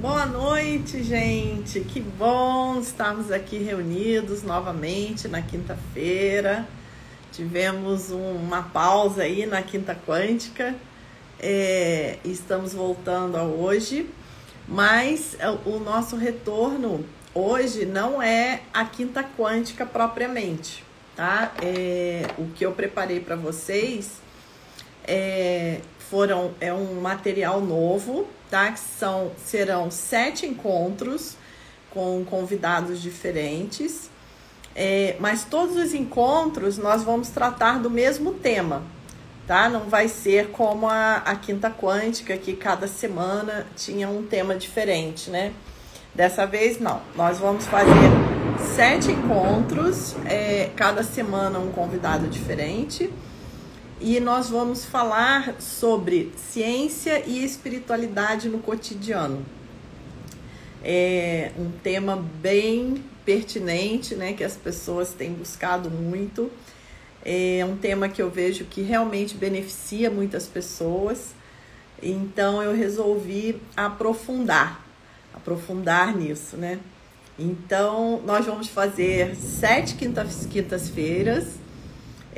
Boa noite, gente. Que bom estarmos aqui reunidos novamente na quinta-feira. Tivemos uma pausa aí na Quinta Quântica. É, estamos voltando a hoje, mas é, o nosso retorno hoje não é a Quinta Quântica propriamente, tá? É, o que eu preparei para vocês é, foram é um material novo, tá? Que são serão sete encontros com convidados diferentes, é, mas todos os encontros nós vamos tratar do mesmo tema, tá? Não vai ser como a, a quinta quântica que cada semana tinha um tema diferente, né? Dessa vez não. Nós vamos fazer sete encontros, é, cada semana um convidado diferente e nós vamos falar sobre ciência e espiritualidade no cotidiano. É um tema bem pertinente, né, que as pessoas têm buscado muito. É um tema que eu vejo que realmente beneficia muitas pessoas. Então eu resolvi aprofundar, aprofundar nisso, né? Então nós vamos fazer sete quintas-feiras.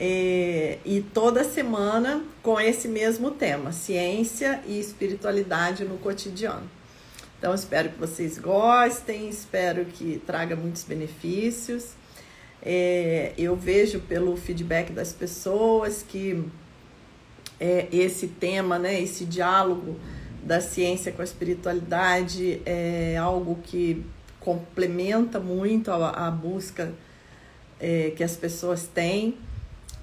É, e toda semana com esse mesmo tema, ciência e espiritualidade no cotidiano. Então, espero que vocês gostem, espero que traga muitos benefícios. É, eu vejo pelo feedback das pessoas que é, esse tema, né, esse diálogo da ciência com a espiritualidade é algo que complementa muito a, a busca é, que as pessoas têm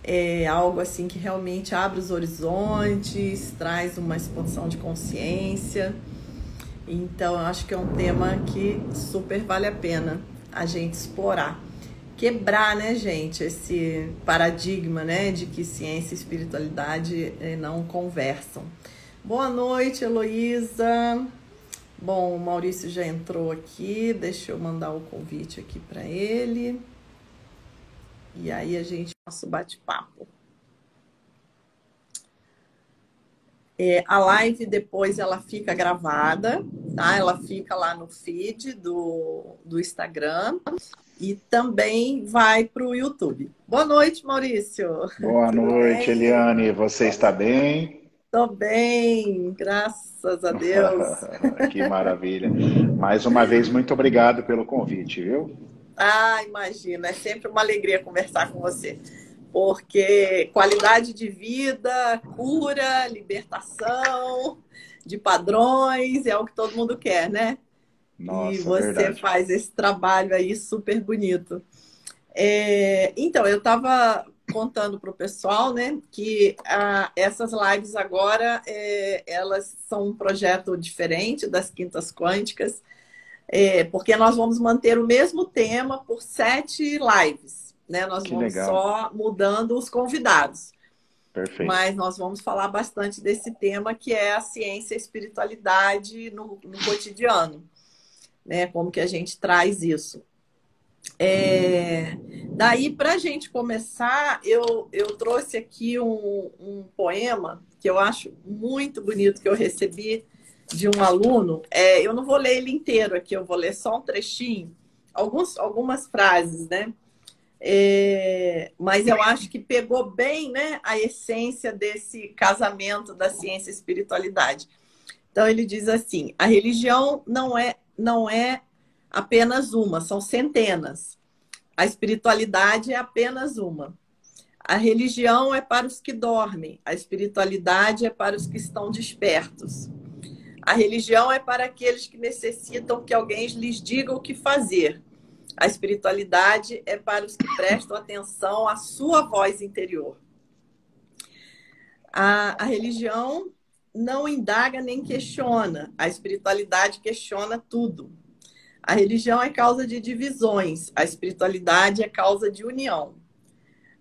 é algo assim que realmente abre os horizontes, traz uma expansão de consciência. Então, eu acho que é um tema que super vale a pena a gente explorar. Quebrar, né, gente, esse paradigma, né, de que ciência e espiritualidade eh, não conversam. Boa noite, Heloísa. Bom, o Maurício já entrou aqui, deixa eu mandar o convite aqui para ele. E aí a gente nosso bate-papo. É, a live depois ela fica gravada, tá? Ela fica lá no feed do, do Instagram e também vai para o YouTube. Boa noite, Maurício. Boa Tudo noite, bem? Eliane. Você está bem? Estou bem, graças a Deus. que maravilha. Mais uma vez, muito obrigado pelo convite, viu? Ah, imagina, é sempre uma alegria conversar com você. Porque qualidade de vida, cura, libertação de padrões é o que todo mundo quer, né? Nossa, e você verdade. faz esse trabalho aí super bonito. É, então, eu estava contando para o pessoal, né, que ah, essas lives agora é, elas são um projeto diferente das quintas quânticas é, porque nós vamos manter o mesmo tema por sete lives. Né? Nós que vamos legal. só mudando os convidados. Perfeito. Mas nós vamos falar bastante desse tema que é a ciência e a espiritualidade no, no cotidiano. Né? Como que a gente traz isso. É, daí, para a gente começar, eu, eu trouxe aqui um, um poema que eu acho muito bonito, que eu recebi de um aluno, é, eu não vou ler ele inteiro aqui, eu vou ler só um trechinho, alguns, algumas frases, né? É, mas eu acho que pegou bem né, a essência desse casamento da ciência e espiritualidade. Então ele diz assim: a religião não é, não é apenas uma, são centenas. A espiritualidade é apenas uma. A religião é para os que dormem, a espiritualidade é para os que estão despertos. A religião é para aqueles que necessitam que alguém lhes diga o que fazer. A espiritualidade é para os que prestam atenção à sua voz interior. A, a religião não indaga nem questiona. A espiritualidade questiona tudo. A religião é causa de divisões, a espiritualidade é causa de união.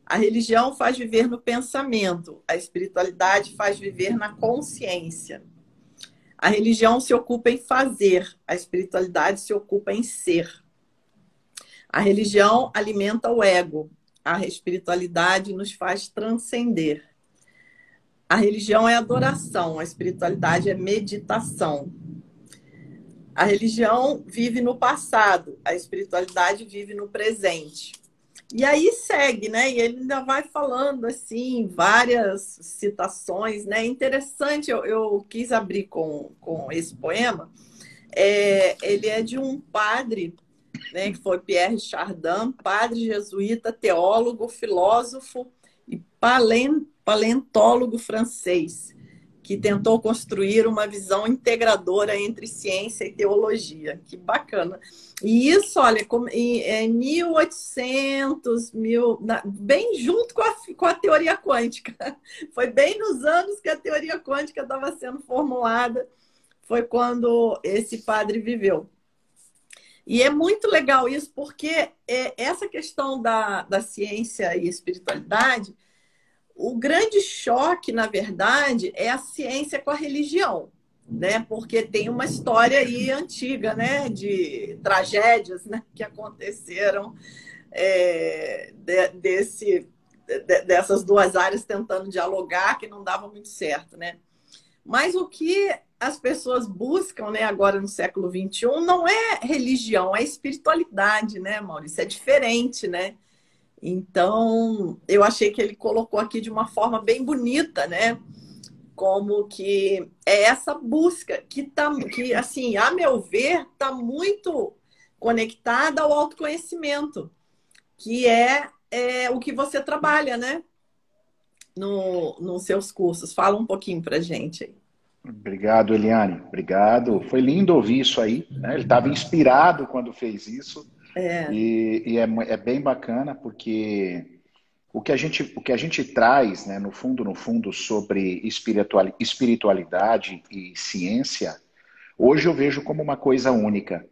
A religião faz viver no pensamento, a espiritualidade faz viver na consciência. A religião se ocupa em fazer, a espiritualidade se ocupa em ser. A religião alimenta o ego, a espiritualidade nos faz transcender. A religião é adoração, a espiritualidade é meditação. A religião vive no passado, a espiritualidade vive no presente. E aí segue, né? E ele ainda vai falando assim, várias citações, né? Interessante, eu, eu quis abrir com, com esse poema. É, ele é de um padre, né, que foi Pierre Chardin, padre jesuíta, teólogo, filósofo e paleontólogo francês que tentou construir uma visão integradora entre ciência e teologia. Que bacana. E isso, olha, em 1800, mil, bem junto com a, com a teoria quântica. Foi bem nos anos que a teoria quântica estava sendo formulada, foi quando esse padre viveu. E é muito legal isso, porque é, essa questão da, da ciência e espiritualidade o grande choque, na verdade, é a ciência com a religião, né? Porque tem uma história aí antiga, né? De tragédias né? que aconteceram é, de, desse, de, dessas duas áreas tentando dialogar, que não dava muito certo, né? Mas o que as pessoas buscam, né, agora no século XXI, não é religião, é espiritualidade, né, Maurício? É diferente, né? Então, eu achei que ele colocou aqui de uma forma bem bonita, né? Como que é essa busca que tá, que assim, a meu ver, está muito conectada ao autoconhecimento, que é, é o que você trabalha, né? No, nos seus cursos. Fala um pouquinho para gente aí. Obrigado, Eliane. Obrigado. Foi lindo ouvir isso aí. Né? Ele estava inspirado quando fez isso. É. E, e é, é, bem bacana porque o que a gente, o que a gente traz, né, no fundo, no fundo, sobre espiritual, espiritualidade e ciência, hoje eu vejo como uma coisa única.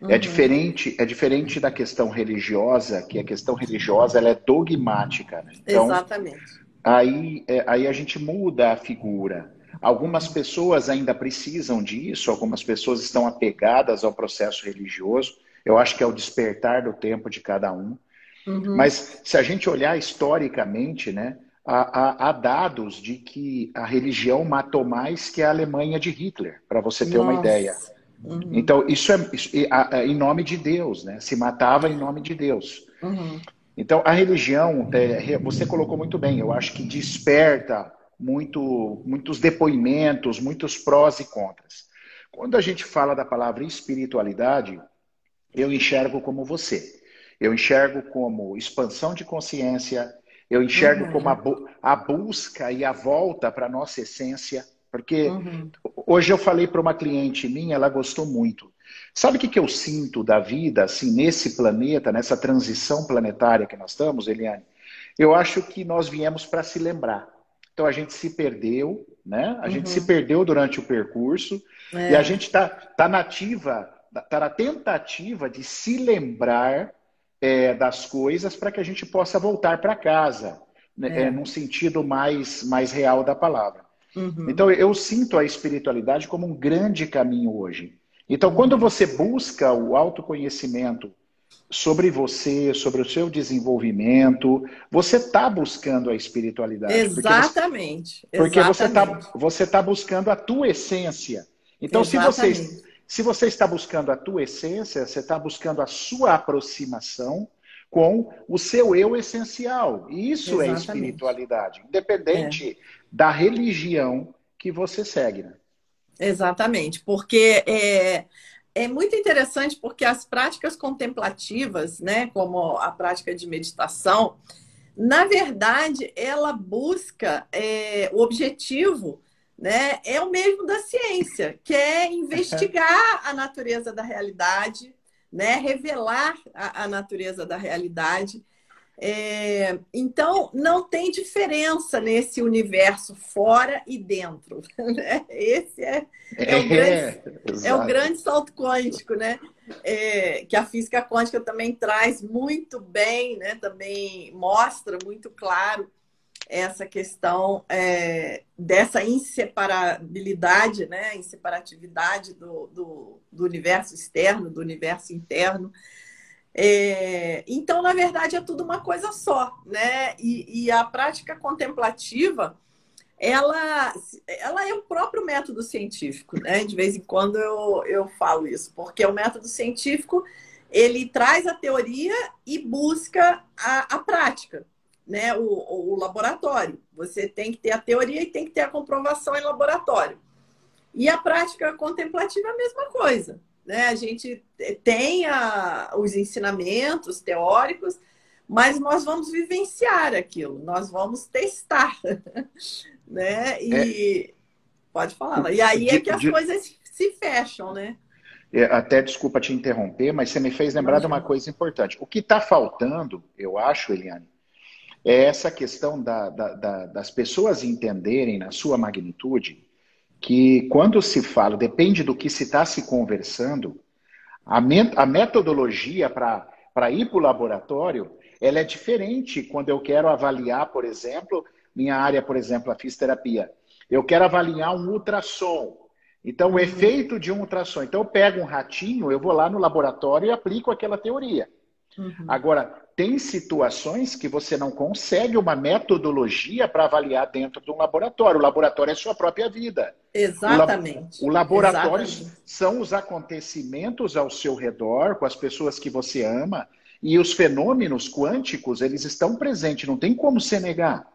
É uhum. É diferente, é diferente da questão religiosa, que a questão religiosa ela é dogmática. Né? Então, Exatamente. Aí, é, aí a gente muda a figura. Algumas pessoas ainda precisam disso, algumas pessoas estão apegadas ao processo religioso, eu acho que é o despertar do tempo de cada um. Uhum. Mas se a gente olhar historicamente, né, há, há, dados de que a religião matou mais que a Alemanha de Hitler, para você ter Nossa. uma ideia. Uhum. Então, isso é isso, em nome de Deus, né? Se matava em nome de Deus. Uhum. Então, a religião, é, você colocou muito bem, eu acho que desperta muito, muitos depoimentos, muitos prós e contras. Quando a gente fala da palavra espiritualidade, eu enxergo como você. Eu enxergo como expansão de consciência, eu enxergo uhum. como a, bu a, busca e a volta para a nossa essência. Porque uhum. hoje eu falei para uma cliente minha, ela gostou muito. Sabe o que, que eu sinto da vida, assim, nesse planeta, nessa transição planetária que nós estamos, Eliane? Eu acho que nós viemos para se lembrar. Então a gente se perdeu, né? A uhum. gente se uhum. perdeu durante o percurso é. e a gente está tá nativa está na tentativa de se lembrar é, das coisas para que a gente possa voltar para casa, né, é. é, num sentido mais, mais real da palavra. Uhum. Então, eu sinto a espiritualidade como um grande caminho hoje. Então, uhum. quando você busca o autoconhecimento sobre você, sobre o seu desenvolvimento, você está buscando a espiritualidade. Exatamente. Porque você está você tá buscando a tua essência. Então, Exatamente. se você se você está buscando a tua essência, você está buscando a sua aproximação com o seu eu essencial. E isso é Exatamente. é espiritualidade, independente é. da religião que você segue. Né? Exatamente, porque é, é muito interessante porque as práticas contemplativas, né, como a prática de meditação, na verdade, ela busca é, o objetivo né, é o mesmo da ciência, que é investigar a natureza da realidade, né, revelar a, a natureza da realidade. É, então, não tem diferença nesse universo fora e dentro. Né? Esse é, é, o grande, é, o grande salto quântico, né? É, que a física quântica também traz muito bem, né? também mostra muito claro essa questão é, dessa inseparabilidade, né, inseparatividade do, do, do, universo externo, do universo interno. É, então, na verdade, é tudo uma coisa só, né? E, e a prática contemplativa ela, ela é o próprio método científico, né? De vez em quando eu, eu falo isso, porque o método científico ele traz a teoria e busca a, a prática, né? O, o, laboratório. Você tem que ter a teoria e tem que ter a comprovação em laboratório. E a prática contemplativa é a mesma coisa. Né? A gente tem a, os ensinamentos teóricos, mas nós vamos vivenciar aquilo, nós vamos testar, né? E é... pode falar. E aí é que as de... coisas se fecham, né? É, até desculpa te interromper, mas você me fez lembrar de uma coisa importante. O que está faltando, eu acho, Eliane, é essa questão da, da, da, das pessoas entenderem na sua magnitude que quando se fala, depende do que se está se conversando, a, a metodologia para ir para o laboratório ela é diferente quando eu quero avaliar, por exemplo, minha área, por exemplo, a fisioterapia. Eu quero avaliar um ultrassom. Então, o uhum. efeito de um ultrassom. Então, eu pego um ratinho, eu vou lá no laboratório e aplico aquela teoria. Uhum. Agora, tem situações que você não consegue uma metodologia para avaliar dentro de um laboratório. O laboratório é sua própria vida. Exatamente. O, laboratório Exatamente. são os acontecimentos ao seu redor, com as pessoas que você ama, e os fenômenos quânticos, eles estão presentes, não tem como você negar.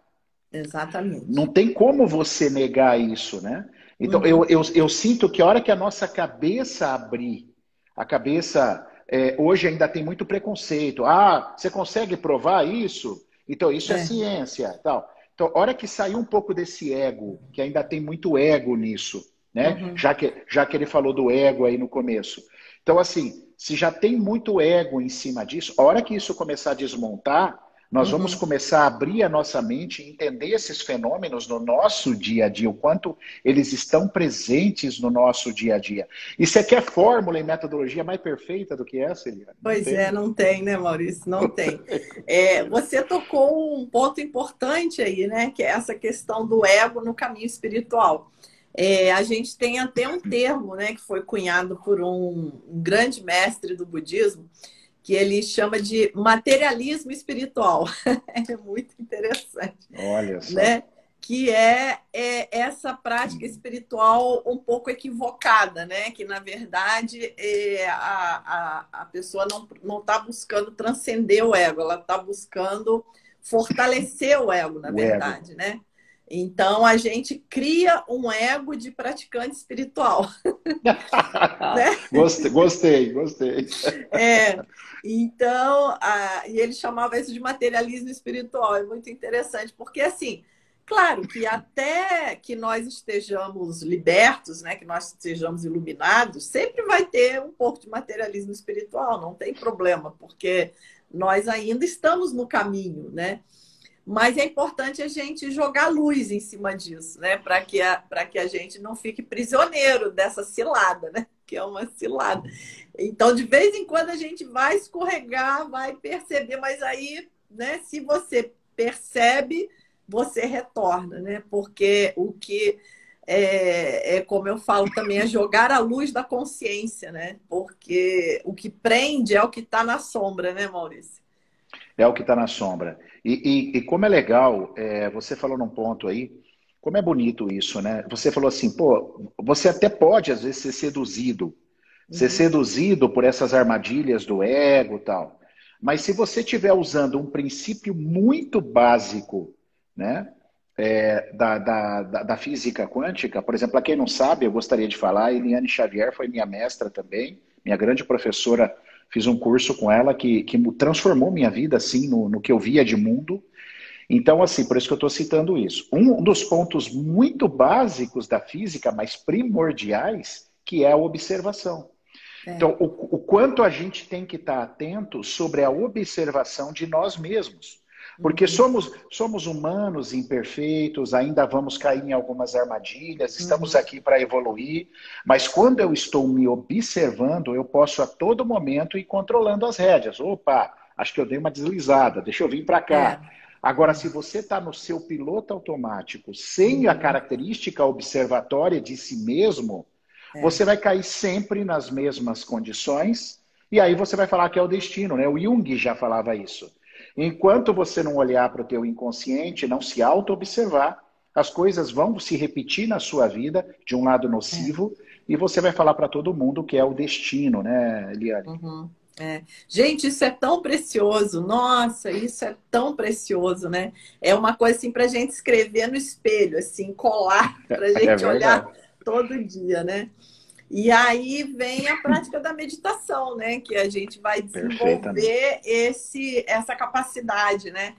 Exatamente. Não tem como você negar isso, né? Então, uhum. eu, eu, eu sinto que a hora que a nossa cabeça abrir, a cabeça. É, hoje ainda tem muito preconceito. Ah, você consegue provar isso? Então, isso é, é ciência. tal. Então, a hora que sair um pouco desse ego, que ainda tem muito ego nisso, né? Uhum. Já, que, já que ele falou do ego aí no começo. Então, assim, se já tem muito ego em cima disso, a hora que isso começar a desmontar, nós uhum. vamos começar a abrir a nossa mente e entender esses fenômenos no nosso dia a dia, o quanto eles estão presentes no nosso dia a dia. E você quer fórmula e metodologia mais perfeita do que essa, Eliane? Pois tem? é, não tem, né, Maurício? Não tem. É, você tocou um ponto importante aí, né? Que é essa questão do ego no caminho espiritual. É, a gente tem até um termo né, que foi cunhado por um, um grande mestre do budismo, que ele chama de materialismo espiritual. é muito interessante. Olha só. Né? Que é, é, essa prática espiritual um pouco equivocada, né? Que, na verdade, é, a, a, a pessoa não está buscando transcender o ego, ela está buscando fortalecer o ego, na o verdade, ego. né? Então a gente cria um ego de praticante espiritual. né? Gostei, gostei, gostei. É, então, a, e ele chamava isso de materialismo espiritual. É muito interessante, porque assim, claro que até que nós estejamos libertos, né, que nós estejamos iluminados, sempre vai ter um pouco de materialismo espiritual, não tem problema, porque nós ainda estamos no caminho, né? Mas é importante a gente jogar luz em cima disso, né? Para que, a, que a gente não fique prisioneiro dessa cilada, né? Que é uma cilada. Então, de vez em quando, a gente vai escorregar, vai perceber, mas aí, né, se você percebe, você retorna, né? Porque o que é, é, como eu falo também, é jogar a luz da consciência, né? Porque o que prende é o que está na sombra, né, Maurício? É o que está na sombra. E, e, e, como é legal, é, você falou num ponto aí, como é bonito isso, né? Você falou assim, pô, você até pode às vezes ser seduzido, uhum. ser seduzido por essas armadilhas do ego e tal. Mas se você estiver usando um princípio muito básico, né? É, da, da, da, da, física quântica, por exemplo, para quem não sabe, eu gostaria de falar, Eliane Xavier foi minha mestra também, minha grande professora fiz um curso com ela que, que transformou minha vida, assim, no, no que eu via de mundo. Então, assim, por isso que eu estou citando isso. Um dos pontos muito básicos da física, mas primordiais, que é a observação. É. Então, o, o, quanto a gente tem que estar atento sobre a observação de nós mesmos. Porque uhum. somos, somos humanos imperfeitos, ainda vamos cair em algumas armadilhas, estamos uhum. aqui para evoluir, mas quando eu estou me observando, eu posso a todo momento ir controlando as rédeas. Opa, acho que eu dei uma deslizada, deixa eu vir para cá. É. Agora, se você está no seu piloto automático, sem a uhum. característica observatória de si mesmo, é. você vai cair sempre nas mesmas condições, e aí você vai falar que é o destino, né? O Jung já falava isso. Enquanto você não olhar para o teu inconsciente, não se auto-observar, as coisas vão se repetir na sua vida de um lado nocivo é. e você vai falar para todo mundo que é o destino, né, Eliane? Uhum. É. Gente, isso é tão precioso. Nossa, isso é tão precioso, né? É uma coisa assim para a gente escrever no espelho, assim, colar, para a é gente é olhar todo dia, né? E aí vem a prática da meditação, né? Que a gente vai desenvolver esse, essa capacidade, né?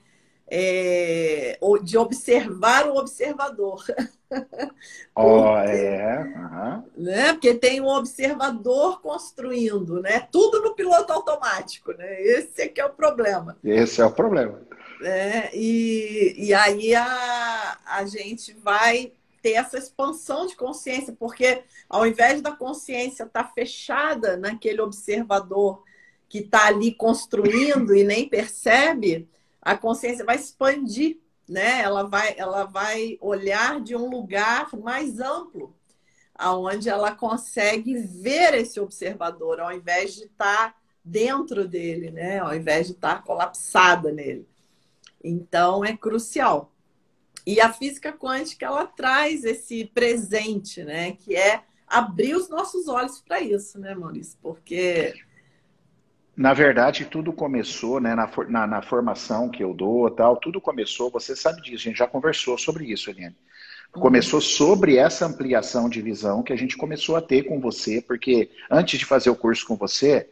É, de observar o observador. Oh, é. Uhum. Né? Porque tem um observador construindo, né? Tudo no piloto automático, né? Esse é que é o problema. Esse é o problema. É, e, e aí a, a gente vai ter essa expansão de consciência, porque ao invés da consciência estar tá fechada naquele observador que está ali construindo e nem percebe, a consciência vai expandir, né? Ela vai, ela vai olhar de um lugar mais amplo, aonde ela consegue ver esse observador, ao invés de estar tá dentro dele, né? Ao invés de estar tá colapsada nele. Então é crucial. E a física quântica ela traz esse presente, né? Que é abrir os nossos olhos para isso, né, Maurício? Porque na verdade, tudo começou né, na, na, na, formação que eu dou, tal, tudo começou, você sabe disso, a gente já conversou sobre isso, Eliane. Uhum. Começou sobre essa ampliação de visão que a gente começou a ter com você, porque antes de fazer o curso com você,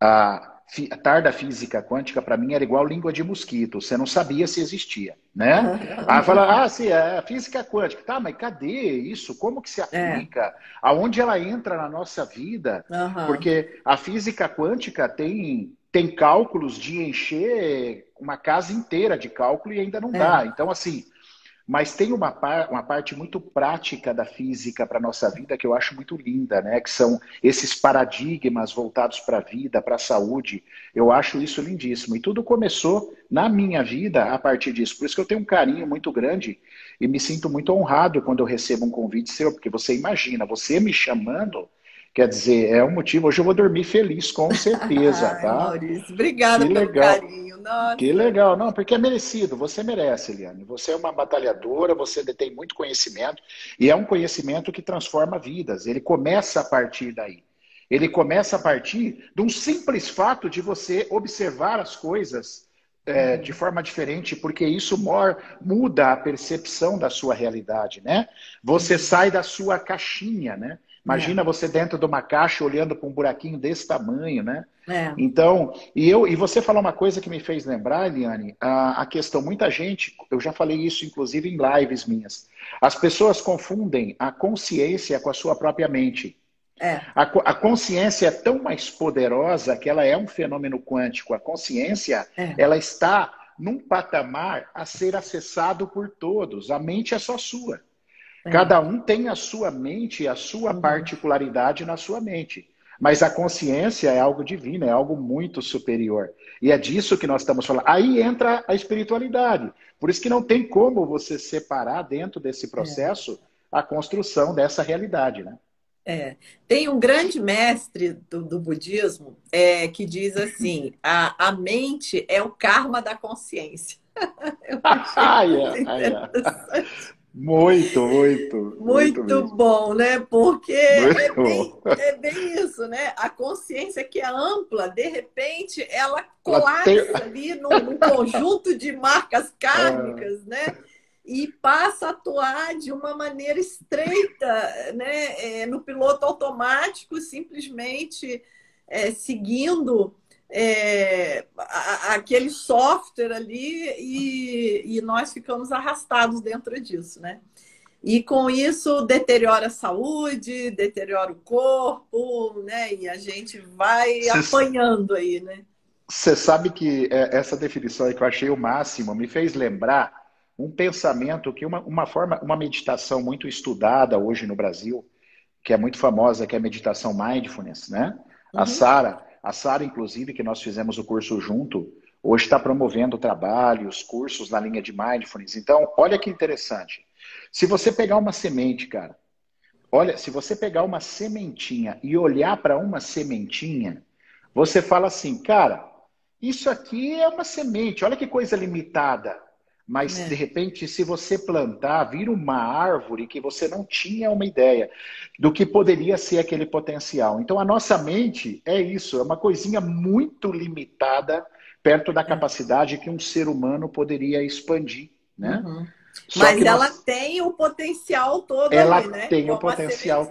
a, a tarda física quântica para mim era igual língua de mosquito, você não sabia se existia, né? Aí fala, ah, sim, é a física quântica, tá, mas cadê isso? Como que se é. aplica? É. Aonde ela entra na nossa vida? Uhum. Porque a física quântica tem tem cálculos de encher uma casa inteira de cálculo e ainda não é. dá. Então, assim, mas tem uma, par, uma parte muito prática da física para a nossa vida que eu acho muito linda, né? Que são esses paradigmas voltados para a vida, para a saúde. Eu acho isso lindíssimo. E tudo começou na minha vida a partir disso. Por isso que eu tenho um carinho muito grande e me sinto muito honrado quando eu recebo um convite seu, porque você imagina, você me chamando Quer dizer, é um motivo. Hoje eu vou dormir feliz, com certeza, Ai, tá? Maurício, obrigada que pelo legal. carinho. Nossa. Que legal. Não, porque é merecido. Você merece, Eliane. Você é uma batalhadora, você detém muito conhecimento e é um conhecimento que transforma vidas. Ele começa a partir daí. Ele começa a partir de um simples fato de você observar as coisas é, de forma diferente, porque isso muda a percepção da sua realidade, né? Você sai da sua caixinha, né? Imagina é. você dentro de uma caixa olhando para um buraquinho desse tamanho, né? É. Então, e eu e você falou uma coisa que me fez lembrar, Eliane, a, a questão, muita gente, eu já falei isso inclusive em lives minhas, as pessoas confundem a consciência com a sua própria mente. É. A, a, consciência é tão mais poderosa que ela é um fenômeno quântico. A consciência, é. ela está num patamar a ser acessado por todos. A mente é só sua. É. Cada um tem a sua mente, a sua uhum. particularidade na sua mente. Mas a consciência é algo divino, é algo muito superior. E é disso que nós estamos falando. Aí entra a espiritualidade. Por isso que não tem como você separar dentro desse processo é. a construção dessa realidade, né? É. Tem um grande mestre do, do budismo é, que diz assim: a, a mente é o karma da consciência. Eu achei ah, yeah, muito, muito. Muito, muito bom, né? Porque é bem, é bem, isso, né? A consciência que é ampla, de repente, ela colapsa tem... ali num, num, conjunto de marcas kármicas, é. né? E passa a atuar de uma maneira estreita, né? É, no piloto automático, simplesmente é, seguindo é, aquele software ali e, e nós ficamos arrastados dentro disso, né? E com isso deteriora a saúde, deteriora o corpo, né? E a gente vai Cê apanhando aí, né? Você sabe que é, essa definição aí que eu achei o máximo me fez lembrar um pensamento que uma, uma forma, uma meditação muito estudada hoje no Brasil, que é muito famosa, que é a meditação mindfulness, né? Uhum. A Sara, a Sara, inclusive, que nós fizemos o curso junto, hoje está promovendo trabalhos, cursos na linha de mindfulness. Então, olha que interessante. Se você pegar uma semente, cara, olha, se você pegar uma sementinha e olhar para uma sementinha, você fala assim, cara, isso aqui é uma semente, olha que coisa limitada. Mas, é. de repente, se você plantar, vira uma árvore que você não tinha uma ideia do que poderia ser aquele potencial. Então, a nossa mente é isso, é uma coisinha muito limitada perto da é. capacidade que um ser humano poderia expandir, né? Uhum. Mas ela nós... tem o potencial todo ela ali, né? tem o potencial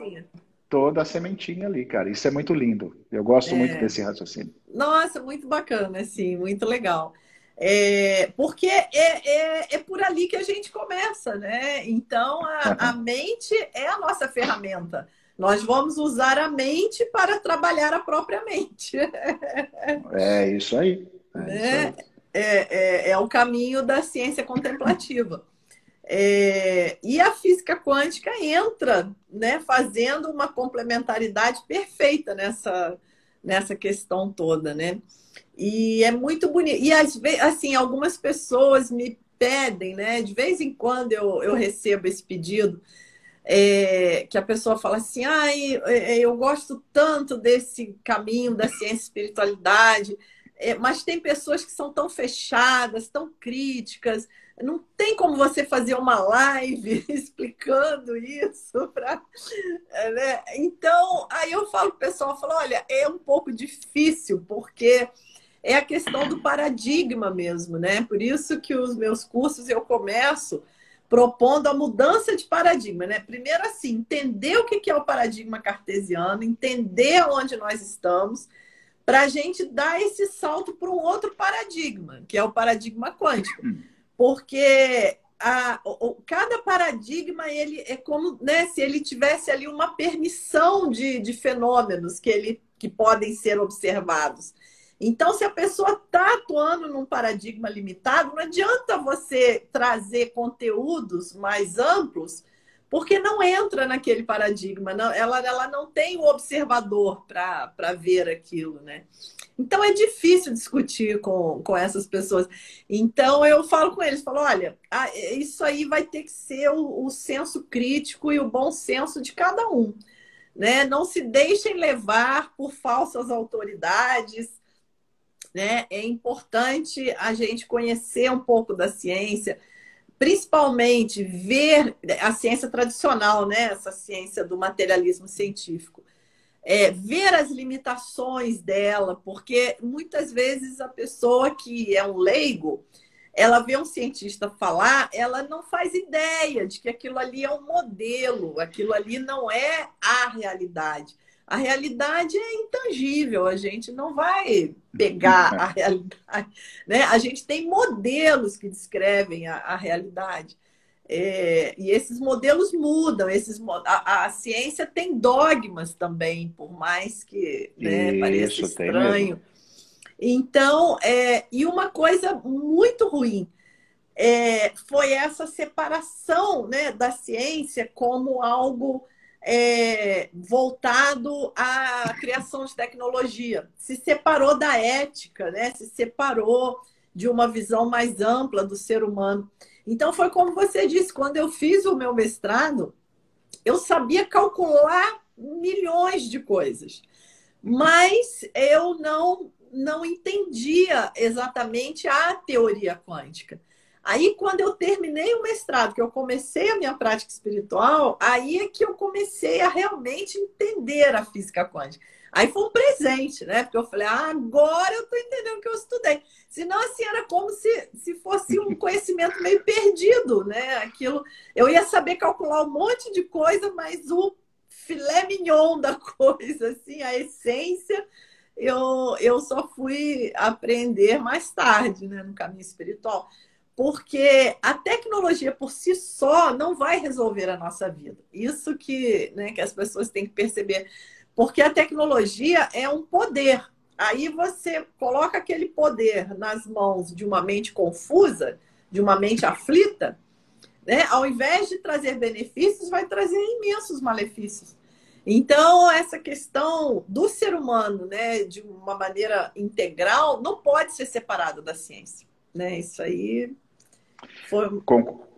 toda a sementinha ali, cara. Isso é muito lindo. Eu gosto é. muito desse raciocínio. Nossa, muito bacana, assim, muito legal. É, porque é, é, é, por ali que a gente começa, né? Então, a, a, mente é a nossa ferramenta. Nós vamos usar a mente para trabalhar a própria mente. É isso aí. É, né? isso aí. É, é, é, o caminho da ciência contemplativa. É, e a física quântica entra né, fazendo uma complementaridade perfeita nessa, nessa questão toda, né? E é muito bonito. E às vezes, assim, algumas pessoas me pedem, né? De vez em quando eu, eu recebo esse pedido, é, que a pessoa fala assim: ai, ah, eu gosto tanto desse caminho da ciência e espiritualidade, é, mas tem pessoas que são tão fechadas, tão críticas. Não tem como você fazer uma live explicando isso para, né? Então, aí eu falo pro pessoal, falo, olha, é um pouco difícil porque é a questão do paradigma mesmo, né? Por isso que os meus cursos eu começo propondo a mudança de paradigma, né? Primeiro, assim, entender o que é o paradigma cartesiano, entender onde nós estamos, para a gente dar esse salto para um outro paradigma, que é o paradigma quântico. Hum. Porque a, o, cada paradigma ele é como né, se ele tivesse ali uma permissão de, de fenômenos que, ele, que podem ser observados. Então, se a pessoa está atuando num paradigma limitado, não adianta você trazer conteúdos mais amplos, porque não entra naquele paradigma, não, ela, ela não tem o observador para ver aquilo, né? Então é difícil discutir com, com essas pessoas. Então eu falo com eles, falo, olha, isso aí vai ter que ser o, o senso crítico e o bom senso de cada um. Né? Não se deixem levar por falsas autoridades, né? É importante a gente conhecer um pouco da ciência, principalmente ver a ciência tradicional, né? Essa ciência do materialismo científico. É, ver as limitações dela, porque muitas vezes a pessoa que é um leigo, ela vê um cientista falar, ela não faz ideia de que aquilo ali é um modelo, aquilo ali não é a realidade. A realidade é intangível, a gente não vai pegar a realidade. Né? A gente tem modelos que descrevem a, a realidade. É, e esses modelos mudam, esses, a, a, ciência tem dogmas também, por mais que né, pareça estranho. Então, é, e uma coisa muito ruim é, foi essa separação né, da ciência como algo é, voltado à criação de tecnologia. Se separou da ética, né? se separou de uma visão mais ampla do ser humano. Então, foi como você disse: quando eu fiz o meu mestrado, eu sabia calcular milhões de coisas, mas eu não, não entendia exatamente a teoria quântica. Aí, quando eu terminei o mestrado, que eu comecei a minha prática espiritual, aí é que eu comecei a realmente entender a física quântica. Aí foi um presente, né? Porque eu falei, ah, agora eu estou entendendo o que eu estudei. Senão, assim, era como se, se fosse um conhecimento meio perdido, né? Aquilo, eu ia saber calcular um monte de coisa, mas o filé mignon da coisa, assim, a essência, eu, eu só fui aprender mais tarde, né? No caminho espiritual porque a tecnologia por si só não vai resolver a nossa vida. Isso que, né, que as pessoas têm que perceber. Porque a tecnologia é um poder. Aí você coloca aquele poder nas mãos de uma mente confusa, de uma mente aflita, né? ao invés de trazer benefícios, vai trazer imensos malefícios. Então, essa questão do ser humano, né, de uma maneira integral, não pode ser separada da ciência. Né? Isso aí foi...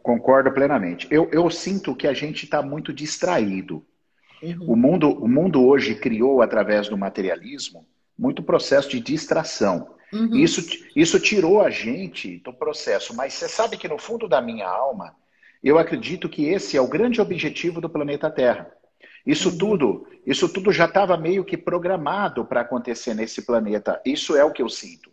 Concordo plenamente. Eu, eu sinto que a gente está muito distraído. Uhum. O, mundo, o mundo hoje criou, através do materialismo, muito processo de distração. Uhum. Isso, isso tirou a gente do processo. Mas você sabe que no fundo da minha alma, eu acredito que esse é o grande objetivo do planeta Terra. Isso uhum. tudo, isso tudo já estava meio que programado para acontecer nesse planeta. Isso é o que eu sinto.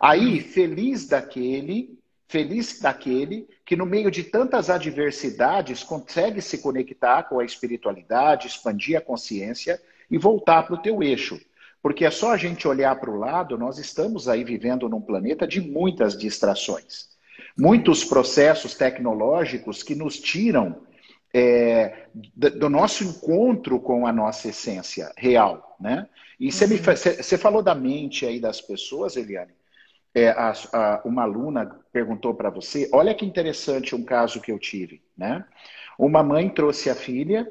Aí, uhum. feliz daquele, feliz daquele que no meio de tantas adversidades consegue se conectar com a espiritualidade, expandir a consciência e voltar para o teu eixo. Porque é só a gente olhar para o lado, nós estamos aí vivendo num planeta de muitas distrações. Muitos processos tecnológicos que nos tiram é, do nosso encontro com a nossa essência real, né? E você uhum. falou da mente aí das pessoas, Eliane. É, a, a, uma aluna perguntou para você, olha que interessante um caso que eu tive, né? Uma mãe trouxe a filha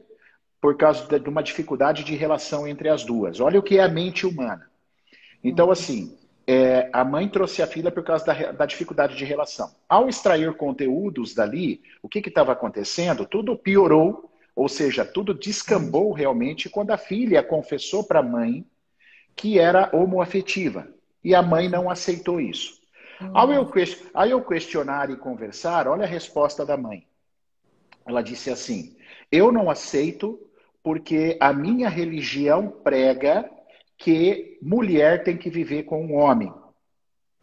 por causa de uma dificuldade de relação entre as duas. Olha o que é a mente humana. Então, uhum. assim, é, a mãe trouxe a filha por causa da, da, dificuldade de relação. Ao extrair conteúdos dali, o que estava acontecendo? Tudo piorou, ou seja, tudo descambou realmente quando a filha confessou para a mãe que era homoafetiva. E a mãe não aceitou isso. Ao eu, ao eu questionar e conversar, olha a resposta da mãe. Ela disse assim: Eu não aceito porque a minha religião prega que mulher tem que viver com um homem.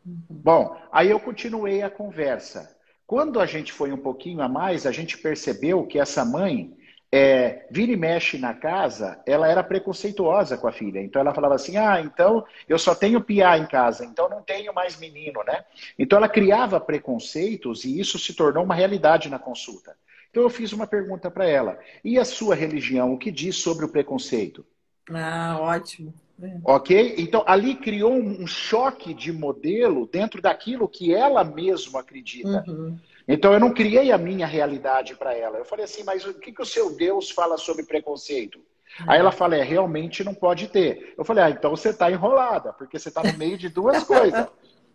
Uhum. Bom, aí eu continuei a conversa. Quando a gente foi um pouquinho a mais, a gente percebeu que essa mãe é, vira e mexe na casa, ela era preconceituosa com a filha. Então ela falava assim: ah, então eu só tenho piá em casa, então não tenho mais menino, né? Então ela criava preconceitos e isso se tornou uma realidade na consulta. Então eu fiz uma pergunta para ela: e a sua religião, o que diz sobre o preconceito? Ah, ótimo. É. Ok? Então ali criou um choque de modelo dentro daquilo que ela mesma acredita. Uhum. Então eu não criei a minha realidade para ela. Eu falei assim, mas o que, que o seu Deus fala sobre preconceito? Aí ela fala, é, realmente não pode ter. Eu falei, ah, então você está enrolada, porque você está no meio de duas coisas.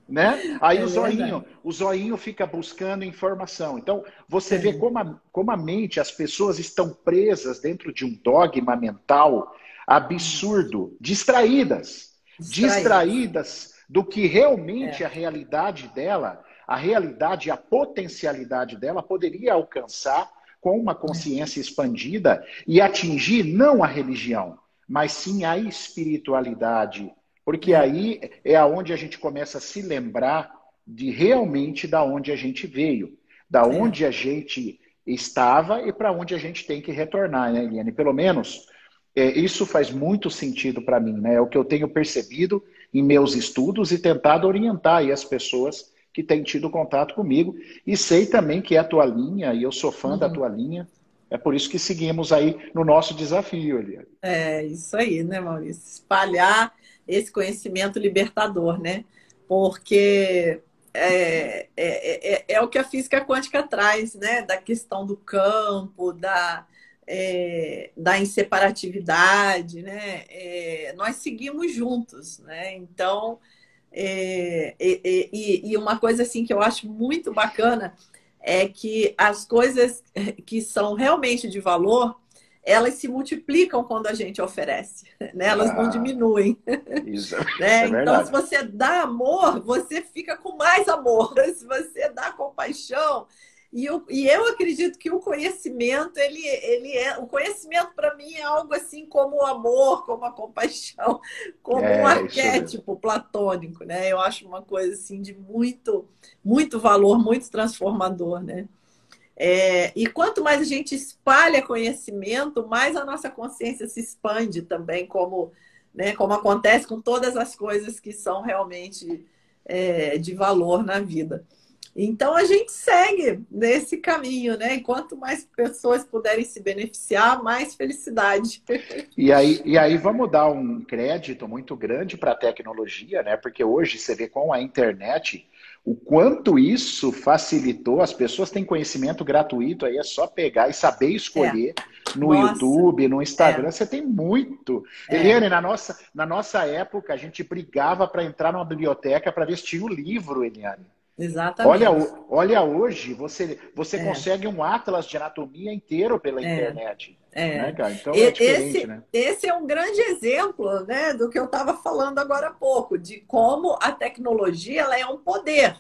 Né? Aí é o zoinho, o zoinho fica buscando informação. Então, você é. vê como a, como a mente, as pessoas estão presas dentro de um dogma mental absurdo, distraídas, distraídas, distraídas do que realmente é. a realidade dela, a realidade, a potencialidade dela poderia alcançar com uma consciência expandida e atingir não a religião, mas sim a espiritualidade, porque aí é aonde a gente começa a se lembrar de realmente da onde a gente veio, da onde a gente estava e para onde a gente tem que retornar, né, Eliane? Pelo menos é, isso faz muito sentido para mim, né? É o que eu tenho percebido em meus estudos e tentado orientar as pessoas que têm tido contato comigo. E sei também que é a tua linha, e eu sou fã uhum. da tua linha. É por isso que seguimos aí no nosso desafio, Eliane. É, isso aí, né, Maurício? Espalhar esse conhecimento libertador, né? Porque é, é, é, é, o que a física quântica traz, né? Da questão do campo, da, é, da inseparatividade, né? É, nós seguimos juntos, né? Então, é, e, e, uma coisa assim que eu acho muito bacana é que as coisas que são realmente de valor, elas se multiplicam quando a gente oferece, né? Elas ah, não diminuem. Isso, né? Isso é então, se você dá amor, você fica com mais amor. Se você dá compaixão, e eu, e eu acredito que o conhecimento, ele, ele é. O conhecimento, para mim, é algo assim como o amor, como a compaixão, como é, um arquétipo platônico, né? Eu acho uma coisa assim de muito, muito valor, muito transformador, né? É, e quanto mais a gente espalha conhecimento, mais a nossa consciência se expande também, como, né, como acontece com todas as coisas que são realmente é, de valor na vida. Então a gente segue nesse caminho, né? Enquanto mais pessoas puderem se beneficiar, mais felicidade. E aí, e aí vamos dar um crédito muito grande para a tecnologia, né? Porque hoje você vê com a internet o quanto isso facilitou. As pessoas têm conhecimento gratuito, aí é só pegar e saber escolher é. no nossa. YouTube, no Instagram. É. Você tem muito. É. Eliane, na nossa, na nossa época, a gente brigava para entrar numa biblioteca para ver se tinha o livro, Eliane. Exatamente. Olha, olha hoje, você, você é. consegue um atlas de anatomia inteiro pela é. internet. É. Né, então é esse, né? esse é um grande exemplo né, do que eu estava falando agora há pouco, de como a tecnologia ela é um poder.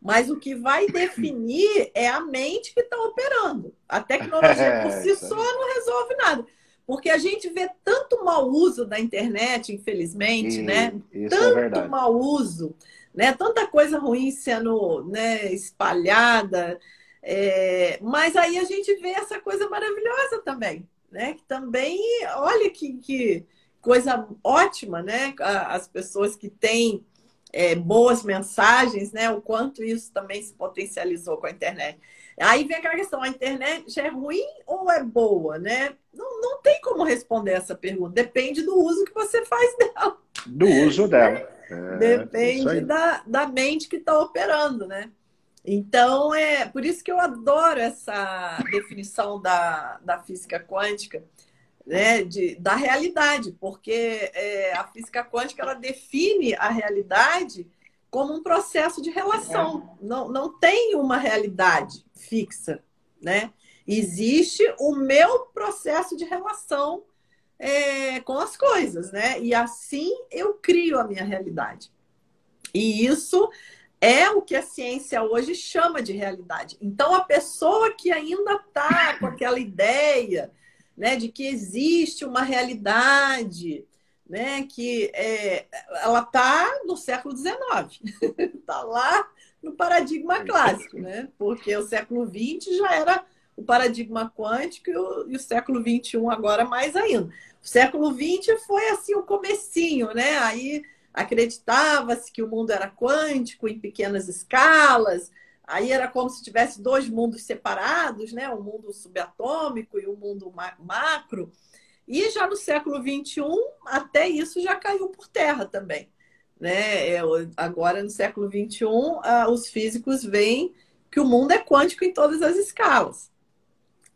Mas o que vai definir é a mente que está operando. A tecnologia por si só não resolve nada. Porque a gente vê tanto mau uso da internet, infelizmente, e, né? É tanto é mau uso, né? Tanta coisa ruim sendo né, espalhada. É... Mas aí a gente vê essa coisa maravilhosa também, né? Que também, olha que, que coisa ótima, né? As pessoas que têm é, boas mensagens, né? O quanto isso também se potencializou com a internet. Aí vem aquela questão, a internet é ruim ou é boa, né? Não, não tem como responder essa pergunta. Depende do uso que você faz dela. Do uso dela. É, Depende da, da mente que está operando, né? Então, é por isso que eu adoro essa definição da, da física quântica, né? De, da realidade, porque é, a física quântica ela define a realidade como um processo de relação. É. Não, não tem uma realidade fixa, né? Existe o meu processo de relação é, com as coisas, né? E assim eu crio a minha realidade. E isso é o que a ciência hoje chama de realidade. Então, a pessoa que ainda está com aquela ideia né, de que existe uma realidade, né, que é, ela está no século XIX, está lá no paradigma clássico, né? porque o século XX já era o paradigma quântico e o, e o século XXI agora mais ainda. O século XX foi assim o comecinho, né? Aí acreditava-se que o mundo era quântico em pequenas escalas, aí era como se tivesse dois mundos separados, né? O mundo subatômico e o mundo macro. E já no século XXI, até isso já caiu por terra também. Né? É, agora, no século XXI, os físicos veem que o mundo é quântico em todas as escalas.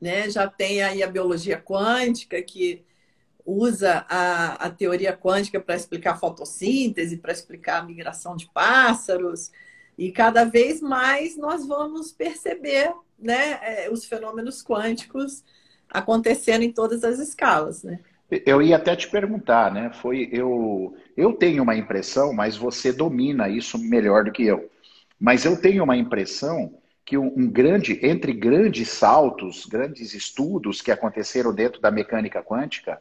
Né? Já tem aí a biologia quântica, que usa a, a teoria quântica para explicar fotossíntese, para explicar a migração de pássaros. E cada vez mais nós vamos perceber né, é, os fenômenos quânticos acontecendo em todas as escalas, né? Eu ia até te perguntar, né? Foi eu, eu tenho uma impressão, mas você domina isso melhor do que eu. Mas eu tenho uma impressão que um grande, entre grandes saltos, grandes estudos que aconteceram dentro da mecânica quântica,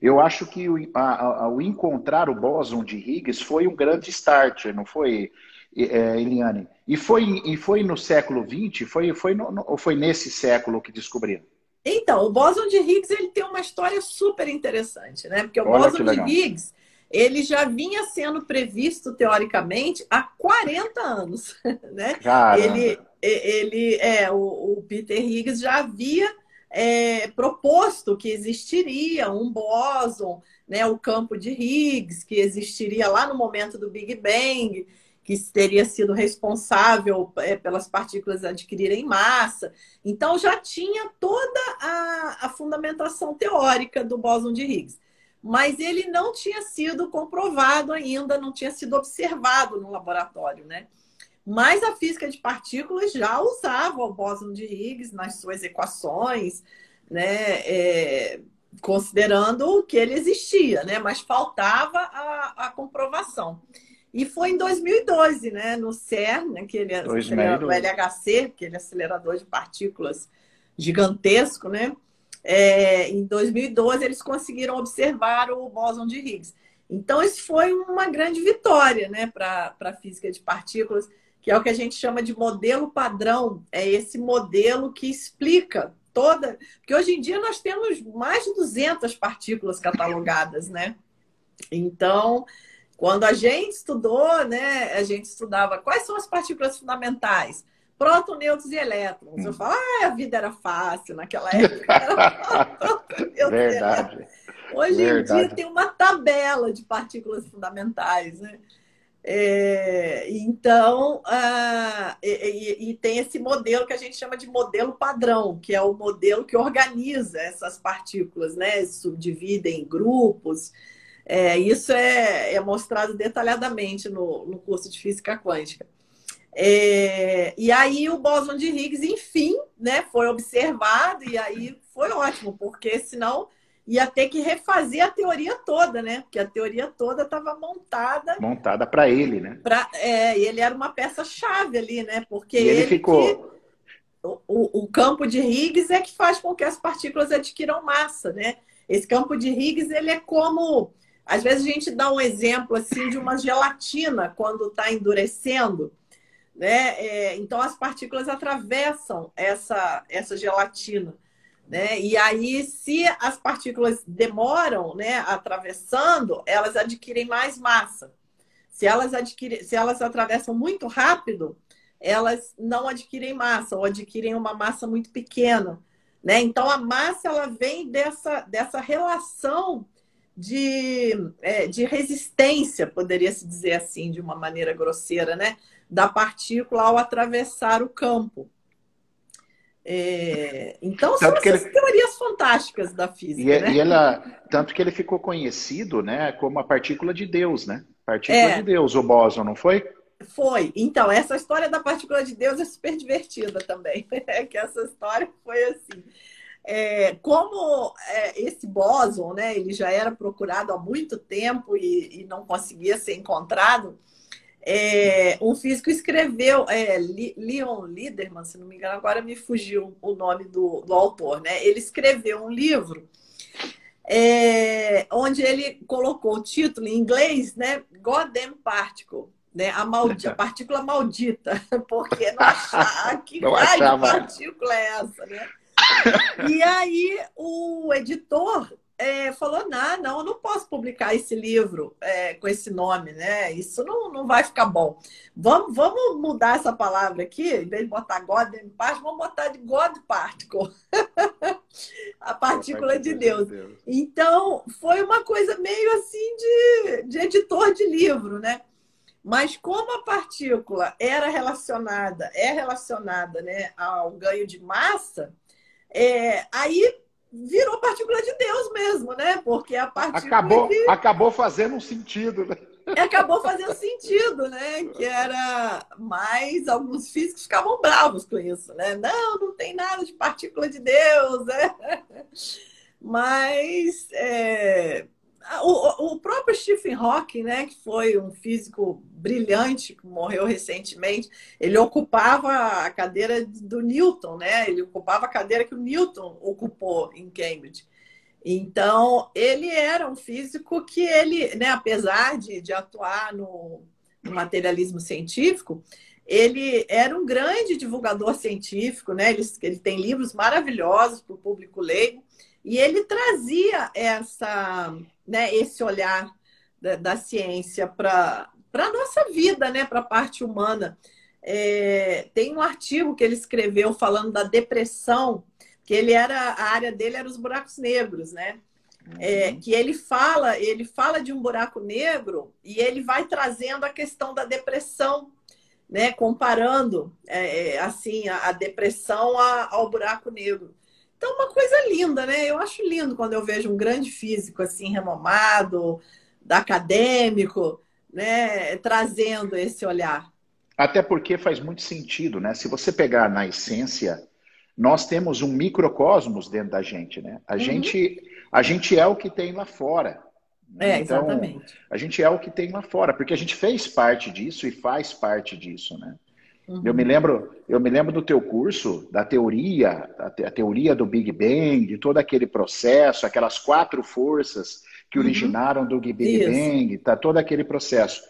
eu acho que o, a, encontrar o bóson de Higgs foi um grande start, não foi, é, Eliane? E foi, e foi no século XX? Foi, foi, no, no, ou foi nesse século que descobriram? Então, o bóson de Higgs ele tem uma história super interessante, né? Porque o Olha bóson de Higgs ele já vinha sendo previsto teoricamente há 40 anos, né? Caramba. Ele, ele é o, o Peter Higgs já havia é, proposto que existiria um bóson, né? O campo de Higgs que existiria lá no momento do Big Bang que teria sido responsável é, pelas partículas adquirirem massa. Então, já tinha toda a, a fundamentação teórica do bóson de Higgs. Mas ele não tinha sido comprovado ainda, não tinha sido observado no laboratório, né? Mas a física de partículas já usava o bóson de Higgs nas suas equações, né? É, considerando que ele existia, né? Mas faltava a, a comprovação. E foi em 2012, né, no CERN, aquele acelerador, LHC, aquele acelerador de partículas gigantesco, né? É, em 2012 eles conseguiram observar o bóson de Higgs. Então isso foi uma grande vitória, né, para a física de partículas, que é o que a gente chama de modelo padrão. É esse modelo que explica toda, porque hoje em dia nós temos mais de 200 partículas catalogadas, né? Então quando a gente estudou, né, a gente estudava quais são as partículas fundamentais. Próton, nêutrons e elétrons. Eu hum. falo, ah, a vida era fácil naquela época. Era Verdade. Hoje Verdade. em dia tem uma tabela de partículas fundamentais, né? É, então, ah, e, e, tem esse modelo que a gente chama de modelo padrão, que é o modelo que organiza essas partículas, né? Subdivide em grupos. É, isso é, é, mostrado detalhadamente no, no curso de física quântica. É, e aí o bóson de Higgs, enfim, né, foi observado e aí foi ótimo, porque senão ia ter que refazer a teoria toda, né? Porque a teoria toda estava montada. Montada para ele, né? Pra, é, ele era uma peça-chave ali, né? Porque ele, ele ficou. Que, o, o campo de Higgs é que faz com que as partículas adquiram massa, né? Esse campo de Higgs, ele é como. Às vezes a gente dá um exemplo assim de uma gelatina quando está endurecendo. Né? É, então as partículas atravessam essa, essa gelatina. Né? E aí, se as partículas demoram né, atravessando, elas adquirem mais massa. Se elas, adquirem, se elas atravessam muito rápido, elas não adquirem massa ou adquirem uma massa muito pequena. Né? Então, a massa ela vem dessa, dessa relação de, é, de resistência, poderia se dizer assim, de uma maneira grosseira, né? da partícula ao atravessar o campo. É, então são tanto essas ele... teorias fantásticas da física. E, né? e, ela, tanto que ele ficou conhecido né, como a partícula de Deus, né? Partícula é. de Deus, o bóson, não foi? Foi. Então, essa história da partícula de Deus é super divertida também. É que essa história foi assim. É, como é, esse bóson, né, ele já era procurado há muito tempo e, e não conseguia ser encontrado, é, um físico escreveu, é, Leon Liederman, se não me engano, agora me fugiu o nome do, do autor, né? Ele escreveu um livro é, onde ele colocou o título em inglês, né? Goddamn Particle, né? A, maldi a partícula maldita, porque não achava que não de partícula é essa, né? E aí o editor é, falou: não, não, eu não posso publicar esse livro é, com esse nome, né? Isso não, não vai ficar bom. Vamos, vamos mudar essa palavra aqui, em vez de botar God em parte, vamos botar de God Particle. a partícula de Deus. de Deus. Então, foi uma coisa meio assim de, de editor de livro, né? Mas como a partícula era relacionada, é relacionada né, ao ganho de massa, é, aí virou partícula de Deus mesmo, né? Porque a partícula. Acabou, que... acabou fazendo um sentido, né? Acabou fazendo sentido, né? Que era mais. Alguns físicos ficavam bravos com isso, né? Não, não tem nada de partícula de Deus, né? Mas. É o, o próprio Stephen Hawking, né, que foi um físico brilhante, que morreu recentemente, ele ocupava a cadeira do Newton, né? Ele ocupava a cadeira que o Newton ocupou em Cambridge. Então, ele era um físico que ele, né, apesar de, de atuar no, no materialismo científico, ele era um grande divulgador científico, né? Ele, ele tem livros maravilhosos para o público leigo. E ele trazia essa, né, esse olhar da, da ciência para a nossa vida, né, para a parte humana. É, tem um artigo que ele escreveu falando da depressão, que ele era a área dele era os buracos negros, né? É, uhum. que ele fala, ele fala de um buraco negro e ele vai trazendo a questão da depressão, né? Comparando é, é assim a, a depressão a, ao buraco negro. Então, uma coisa linda, né? Eu acho lindo quando eu vejo um grande físico assim, renomado, acadêmico, né, trazendo esse olhar. Até porque faz muito sentido, né? Se você pegar na essência, nós temos um microcosmos dentro da gente, né? A, uhum. gente, a gente é o que tem lá fora. Né? É, então, exatamente. A gente é o que tem lá fora, porque a gente fez parte disso e faz parte disso, né? Uhum. Eu me lembro, eu me lembro do teu curso, da teoria, a, teoria do Big Bang, de todo aquele processo, aquelas quatro forças que uhum. originaram do Big Isso. Bang, tá todo aquele processo.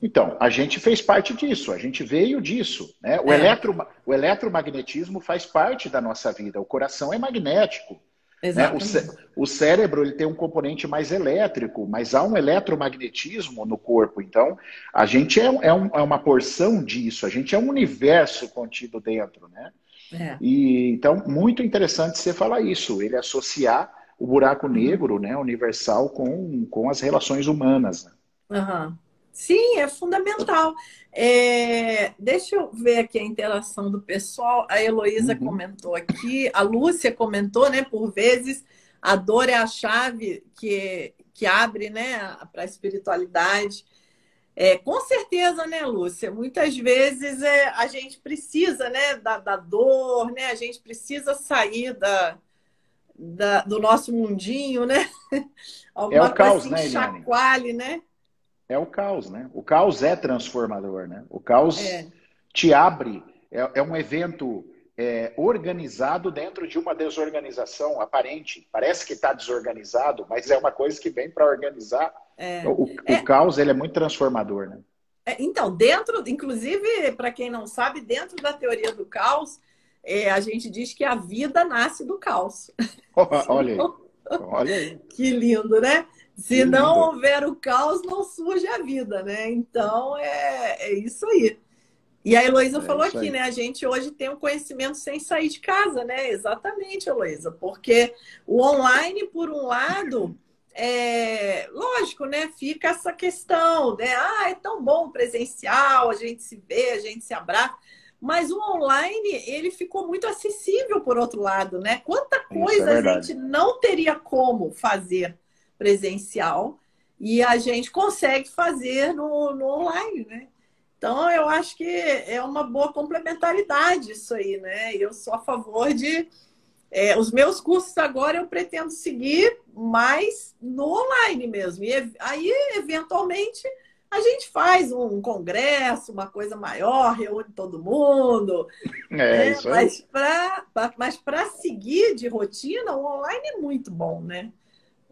Então, a gente fez parte disso, a gente veio disso. Né? O, é. eletro, o eletromagnetismo faz parte da nossa vida, o coração é magnético. Né? O, cé o, cérebro ele tem um componente mais elétrico, mas há um eletromagnetismo no corpo. Então, a gente é, é, um, é uma porção disso, a gente é um universo contido dentro, né? É. E, então, muito interessante você falar isso, ele associar o buraco uhum. negro, né, universal, com, com as relações humanas. Uhum. Sim, é fundamental. É, deixa eu ver aqui a interação do pessoal. A Heloísa uhum. comentou aqui, a Lúcia comentou, né? Por vezes a dor é a chave que, que abre né, para a espiritualidade. É, com certeza, né, Lúcia? Muitas vezes é, a gente precisa né, da, da dor, né? A gente precisa sair da, da, do nosso mundinho, né? Alguma é o caos, assim, né, né? É o caos, né? O caos é transformador, né? O caos é. te abre, é, é um evento é, organizado dentro de uma desorganização aparente. Parece que está desorganizado, mas é uma coisa que vem para organizar. É. O, o é. caos ele é muito transformador, né? É, então, dentro, inclusive, para quem não sabe, dentro da teoria do caos, é, a gente diz que a vida nasce do caos. olha aí. Olha aí. que lindo, né? Se não houver o caos, não surge a vida, né? Então é, é isso aí. E a Heloísa é falou aqui, né? A gente hoje tem um conhecimento sem sair de casa, né? Exatamente, Heloísa. Porque o online, por um lado, é lógico, né? Fica essa questão, né? Ah, é tão bom presencial, a gente se vê, a gente se abraça. Mas o online, ele ficou muito acessível por outro lado, né? Quanta é coisa é a gente não teria como fazer presencial e a gente consegue fazer no, no online, né? Então, eu acho que é uma boa complementaridade isso aí, né? Eu sou a favor de. É, os meus cursos agora eu pretendo seguir mais no online mesmo. E aí, eventualmente, a gente faz um congresso, uma coisa maior, reúne todo mundo. É, né? isso aí. Mas para seguir de rotina, o online é muito bom, né?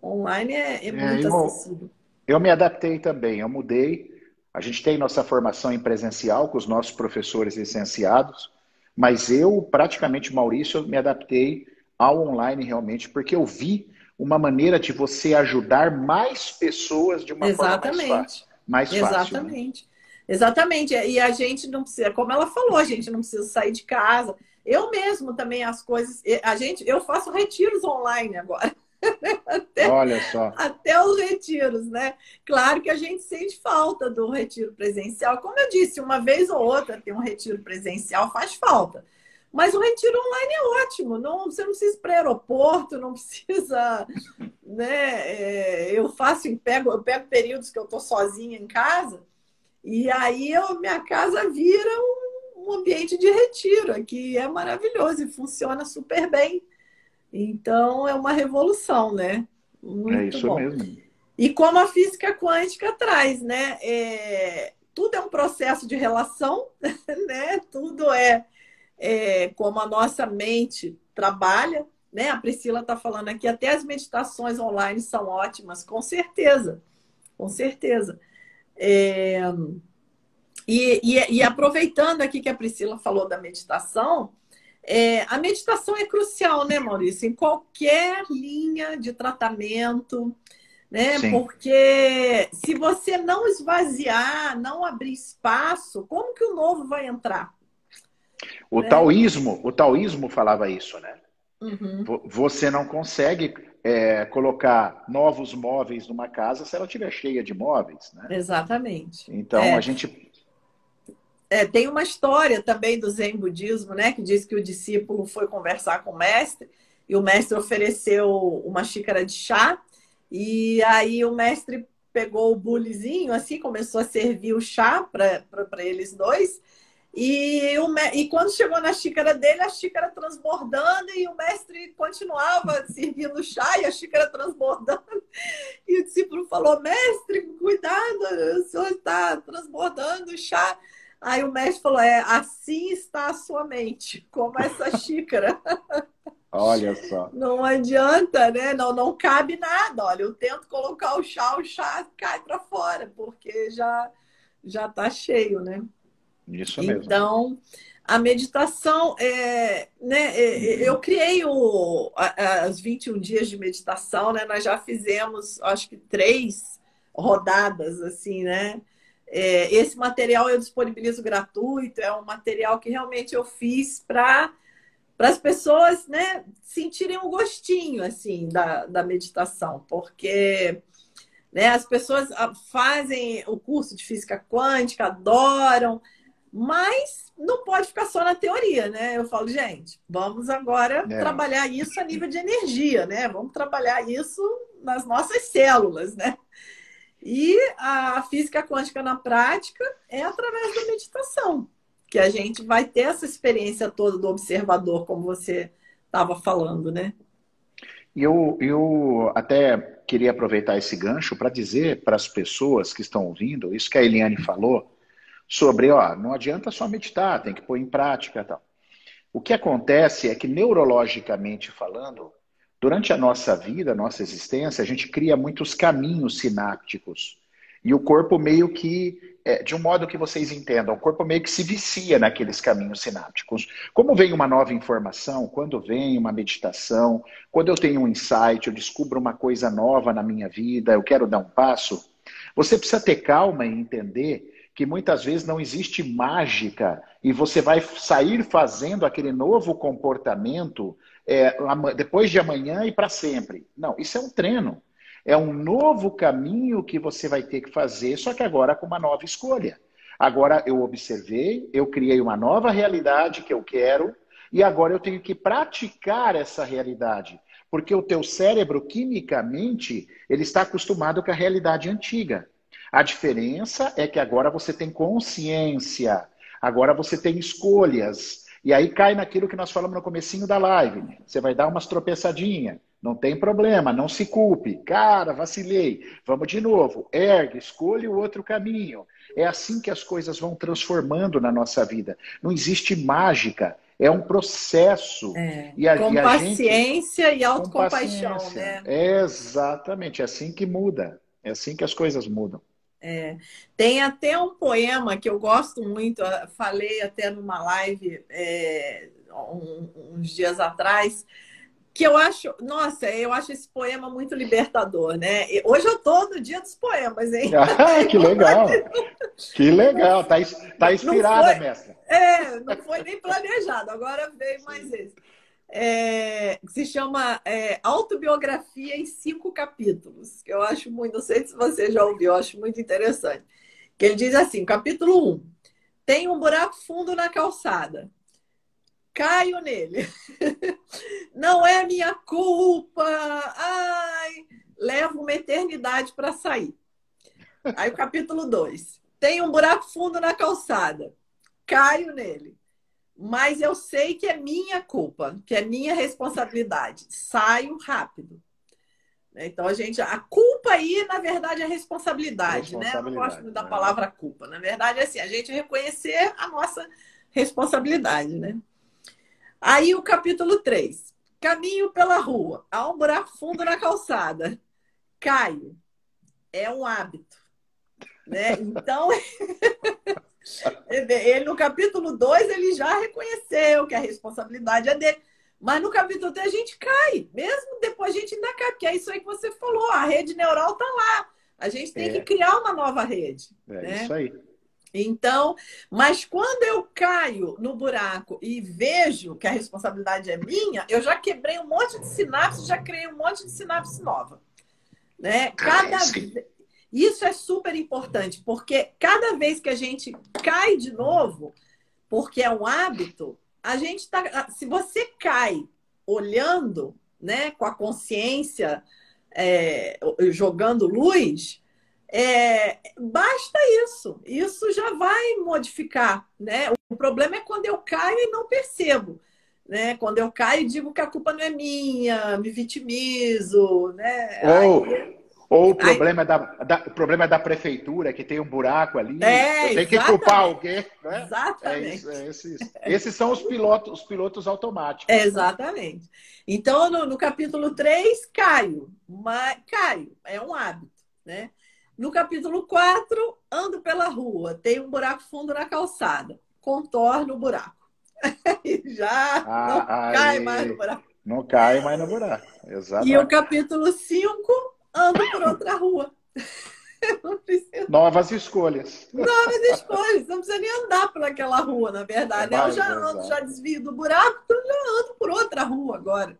O online é, é, é muito eu, acessível. Eu me adaptei também, eu mudei a gente tem nossa formação em presencial com os nossos professores licenciados, mas eu, praticamente, Maurício, me adaptei ao online realmente, porque eu vi uma maneira de você ajudar mais pessoas de uma Exatamente. forma mais fácil. Mais Exatamente. Fácil, né? Exatamente. E a gente não precisa, como ela falou, a gente não precisa sair de casa. Eu mesmo também as coisas, a gente, eu faço retiros online agora. até, Olha só. Até os retiros, né? Claro que a gente sente falta do retiro presencial. Como eu disse, uma vez ou outra ter um retiro presencial faz falta. Mas o retiro online é ótimo. Não, você não precisa ir para o aeroporto, não precisa. Né? É, eu faço, eu pego, eu pego períodos que eu estou sozinha em casa, e aí eu, minha casa vira um, um ambiente de retiro, que é maravilhoso e funciona super bem. Então, é uma revolução, né? Muito é isso bom. mesmo. E como a física quântica traz, né? É, tudo é um processo de relação, né? Tudo é, é como a nossa mente trabalha, né? A Priscila está falando aqui, até as meditações online são ótimas, com certeza, com certeza. É, e, e, e aproveitando aqui que a Priscila falou da meditação, é, a meditação é crucial, né, Maurício? Em qualquer linha de tratamento, né? Sim. Porque se você não esvaziar, não abrir espaço, como que o novo vai entrar? O né? taoísmo, o taoísmo falava isso, né? Uhum. Você não consegue é, colocar novos móveis numa casa se ela estiver cheia de móveis, né? Exatamente. Então é. a gente é, tem uma história também do Zen budismo, né, que diz que o discípulo foi conversar com o mestre e o mestre ofereceu uma xícara de chá e aí o mestre pegou o bulizinho assim, começou a servir o chá para eles dois e, o, e quando chegou na xícara dele, a xícara transbordando e o mestre continuava servindo chá e a xícara transbordando. E o discípulo falou: Mestre, cuidado, o senhor está transbordando o chá. Aí o mestre falou: é, assim está a sua mente, como essa xícara. Olha só. Não adianta, né? Não, não cabe nada. Olha, eu tento colocar o chá, o chá cai para fora, porque já já está cheio, né? Isso mesmo. Então, a meditação, é, né, é, eu criei o, as 21 dias de meditação, né? Nós já fizemos, acho que três rodadas, assim, né? É, esse material eu disponibilizo gratuito, é um material que realmente eu fiz para para as pessoas né, sentirem um gostinho assim da, da meditação, porque né, as pessoas ah, fazem o curso de física quântica, adoram, mas não pode ficar só na teoria, né? Eu falo, gente, vamos agora é. trabalhar isso a nível de energia, né? Vamos trabalhar isso nas nossas células, né? E a física quântica na prática é através da meditação, que a gente vai ter essa experiência toda do observador, como você estava falando, né? Eu, eu até queria aproveitar esse gancho para dizer para as pessoas que estão ouvindo, isso que a Eliane falou, sobre, ó, não adianta só meditar, tem que pôr em prática tal. O que acontece é que, neurologicamente falando, durante a nossa vida, a nossa existência, a gente cria muitos caminhos sinápticos. E o corpo meio que, é, de um modo que vocês entendam, o corpo meio que se vicia naqueles caminhos sinápticos. Como vem uma nova informação, quando vem uma meditação, quando eu tenho um insight, eu descubro uma coisa nova na minha vida, eu quero dar um passo, você precisa ter calma e entender que muitas vezes não existe mágica e você vai sair fazendo aquele novo comportamento é, depois de amanhã e para sempre. Não, isso é um treino. É um novo caminho que você vai ter que fazer, só que agora com uma nova escolha. Agora eu observei, eu criei uma nova realidade que eu quero, e agora eu tenho que praticar essa realidade. Porque o teu cérebro, quimicamente, ele está acostumado com a realidade antiga. A diferença é que agora você tem consciência, agora você tem escolhas. E aí cai naquilo que nós falamos no comecinho da live. Você vai dar umas tropeçadinhas. Não tem problema, não se culpe. Cara, vacilei. Vamos de novo. Ergue, escolha o outro caminho. É assim que as coisas vão transformando na nossa vida. Não existe mágica. É um processo. É, e a, com e a paciência gente, e autocompaixão, né? É exatamente. É assim que muda. É assim que as coisas mudam. É. Tem até um poema que eu gosto muito, falei até numa live é, uns dias atrás, que eu acho, nossa, eu acho esse poema muito libertador, né? Hoje eu tô no dia dos poemas, hein? Ah, que legal! que legal, tá, tá inspirada, foi, mestra. É, não foi nem planejado, agora veio mais esse. É, que se chama é, Autobiografia em Cinco Capítulos, que eu acho muito, não sei se você já ouviu, eu acho muito interessante. Que ele diz assim: capítulo 1, tem um buraco fundo na calçada caio nele. Não é minha culpa. Ai, levo uma eternidade para sair. Aí o capítulo 2. Tem um buraco fundo na calçada. Caio nele. Mas eu sei que é minha culpa, que é minha responsabilidade. Saio rápido. Então a gente, a culpa aí, na verdade, é responsabilidade, responsabilidade né? Eu não gosto muito da né? palavra culpa. Na verdade, é assim, a gente reconhecer a nossa responsabilidade, né? Aí o capítulo 3. Caminho pela rua. Há um buraco fundo na calçada. Caio. É um hábito. Né? Então, ele no capítulo 2 ele já reconheceu que a responsabilidade é dele. Mas no capítulo 3 a gente cai. Mesmo depois a gente ainda cai, porque é isso aí que você falou. A rede neural está lá. A gente tem é. que criar uma nova rede. É né? isso aí. Então, mas quando eu caio no buraco e vejo que a responsabilidade é minha, eu já quebrei um monte de sinapse, já criei um monte de sinapse nova. Né? Cada Isso é super importante, porque cada vez que a gente cai de novo, porque é um hábito, a gente tá. Se você cai olhando, né, com a consciência, é, jogando luz, é, basta isso. Isso já vai modificar, né? O problema é quando eu caio e não percebo. Né? Quando eu caio e digo que a culpa não é minha, me vitimizo, né? Ou, Aí... ou o, problema Aí... da, da, o problema é da prefeitura, que tem um buraco ali, é, tem que culpar alguém. Né? Exatamente. É isso, é esses, esses são os pilotos, os pilotos automáticos. É, exatamente. Então, no, no capítulo 3, caio. Mas, caio, é um hábito, né? No capítulo 4, ando pela rua, tem um buraco fundo na calçada, contorno o buraco. Já ah, não aí, cai mais no buraco. Não cai mais no buraco, exato. E o capítulo 5, ando por outra rua. Novas escolhas. Novas escolhas. Não precisa nem andar por aquela rua, na verdade. É eu já ando, já desvio do buraco, então já ando por outra rua agora.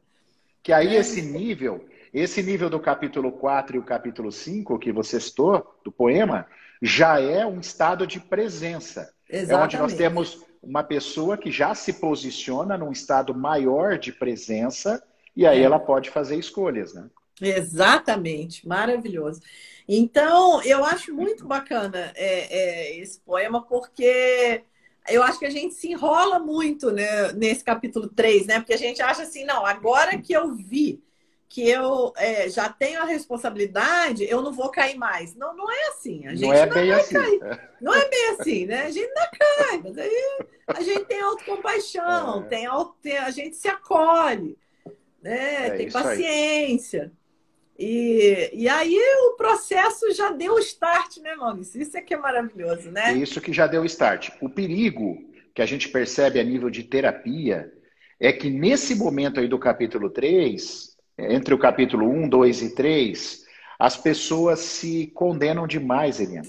Que aí é. esse nível esse nível do capítulo 4 e o capítulo 5 que você citou, do poema, já é um estado de presença. Exatamente. É onde nós temos uma pessoa que já se posiciona num estado maior de presença e aí é. ela pode fazer escolhas, né? Exatamente, maravilhoso. Então, eu acho muito bacana é, é, esse poema, porque eu acho que a gente se enrola muito né, nesse capítulo 3, né? Porque a gente acha assim, não, agora que eu vi que eu é, já tenho a responsabilidade, eu não vou cair mais. Não, não é assim. A gente não é bem assim. Cair. Não é bem assim, né? A gente não cai, mas aí a gente tem autocompaixão, é. tem, auto, tem, a gente se acolhe, né? É tem paciência. Aí. E, e aí o processo já deu o start, né, Maurício? Isso é que é maravilhoso, né? Isso que já deu o start. O perigo que a gente percebe a nível de terapia é que nesse momento aí do capítulo 3, entre o capítulo 1, 2 e 3, as pessoas se condenam demais, Eliana.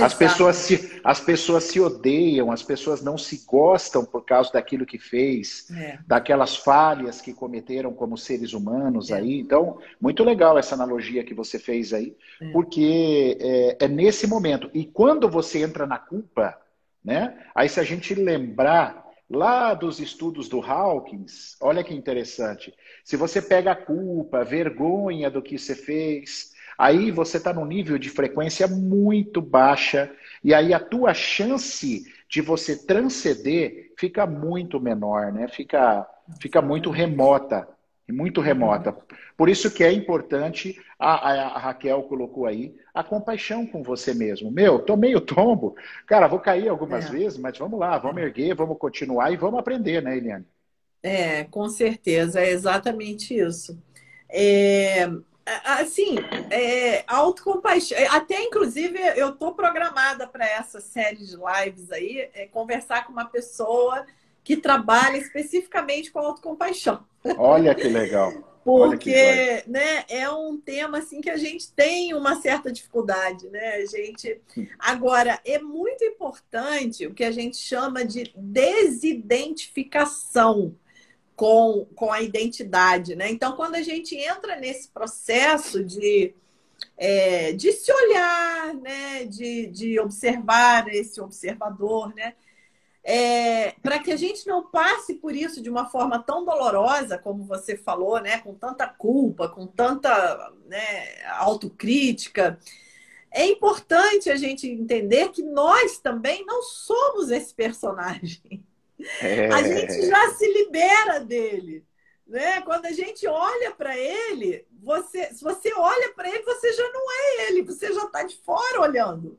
As pessoas, se, as pessoas se odeiam, as pessoas não se gostam por causa daquilo que fez, é. daquelas falhas que cometeram como seres humanos é. aí. Então, muito legal essa analogia que você fez aí, é. porque é, é, nesse momento. E quando você entra na culpa, né? Aí se a gente lembrar lá dos estudos do Hawkins, olha que interessante. Se você pega a culpa, vergonha do que você fez, Aí você está num nível de frequência muito baixa e aí a tua chance de você transcender fica muito menor, né? Fica, fica muito remota, muito remota. Por isso que é importante, a, a, a, Raquel colocou aí, a compaixão com você mesmo. Meu, tomei o tombo, cara, vou cair algumas é. vezes, mas vamos lá, vamos erguer, vamos continuar e vamos aprender, né, Eliane? É, com certeza, é exatamente isso. É, assim, é, autocompaixão. É, até, inclusive, eu estou programada para essa série de lives aí, é, conversar com uma pessoa que trabalha especificamente com autocompaixão. Olha que legal. Porque né, é um tema assim que a gente tem uma certa dificuldade, né? A gente agora é muito importante o que a gente chama de desidentificação com, com a identidade, né? Então, quando a gente entra nesse processo de, é, de se olhar, né? De, de observar esse observador, né? É, para que a gente não passe por isso de uma forma tão dolorosa, como você falou, né? Com tanta culpa, com tanta né, autocrítica, é importante a gente entender que nós também não somos esse personagem. É... A gente já se libera dele. Né? Quando a gente olha para ele, você, se você olha para ele, você já não é ele, você já está de fora olhando.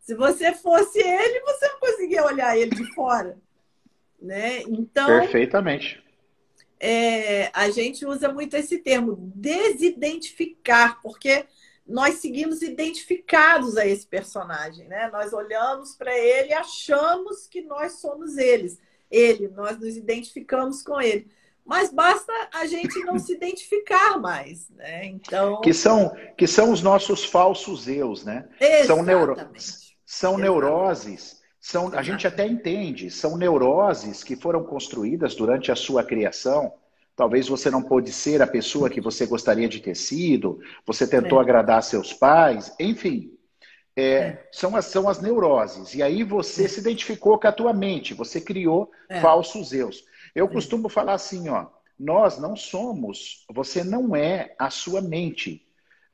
Se você fosse ele, você não conseguia olhar ele de fora. Né? Então, Perfeitamente. É, a gente usa muito esse termo, desidentificar, porque nós seguimos identificados a esse personagem, né? Nós olhamos para ele e achamos que nós somos eles ele, nós nos identificamos com ele. Mas basta a gente não se identificar mais, né? Então que são que são os nossos falsos eus, né? Exatamente. São, neuro... são neuroses, são a gente até entende, são neuroses que foram construídas durante a sua criação. Talvez você não pôde ser a pessoa que você gostaria de ter sido, você tentou é. agradar seus pais, enfim. É, é. São, as, são as neuroses. E aí você se identificou com a tua mente, você criou é. falsos eus. Eu costumo falar assim, ó, nós não somos, você não é a sua mente.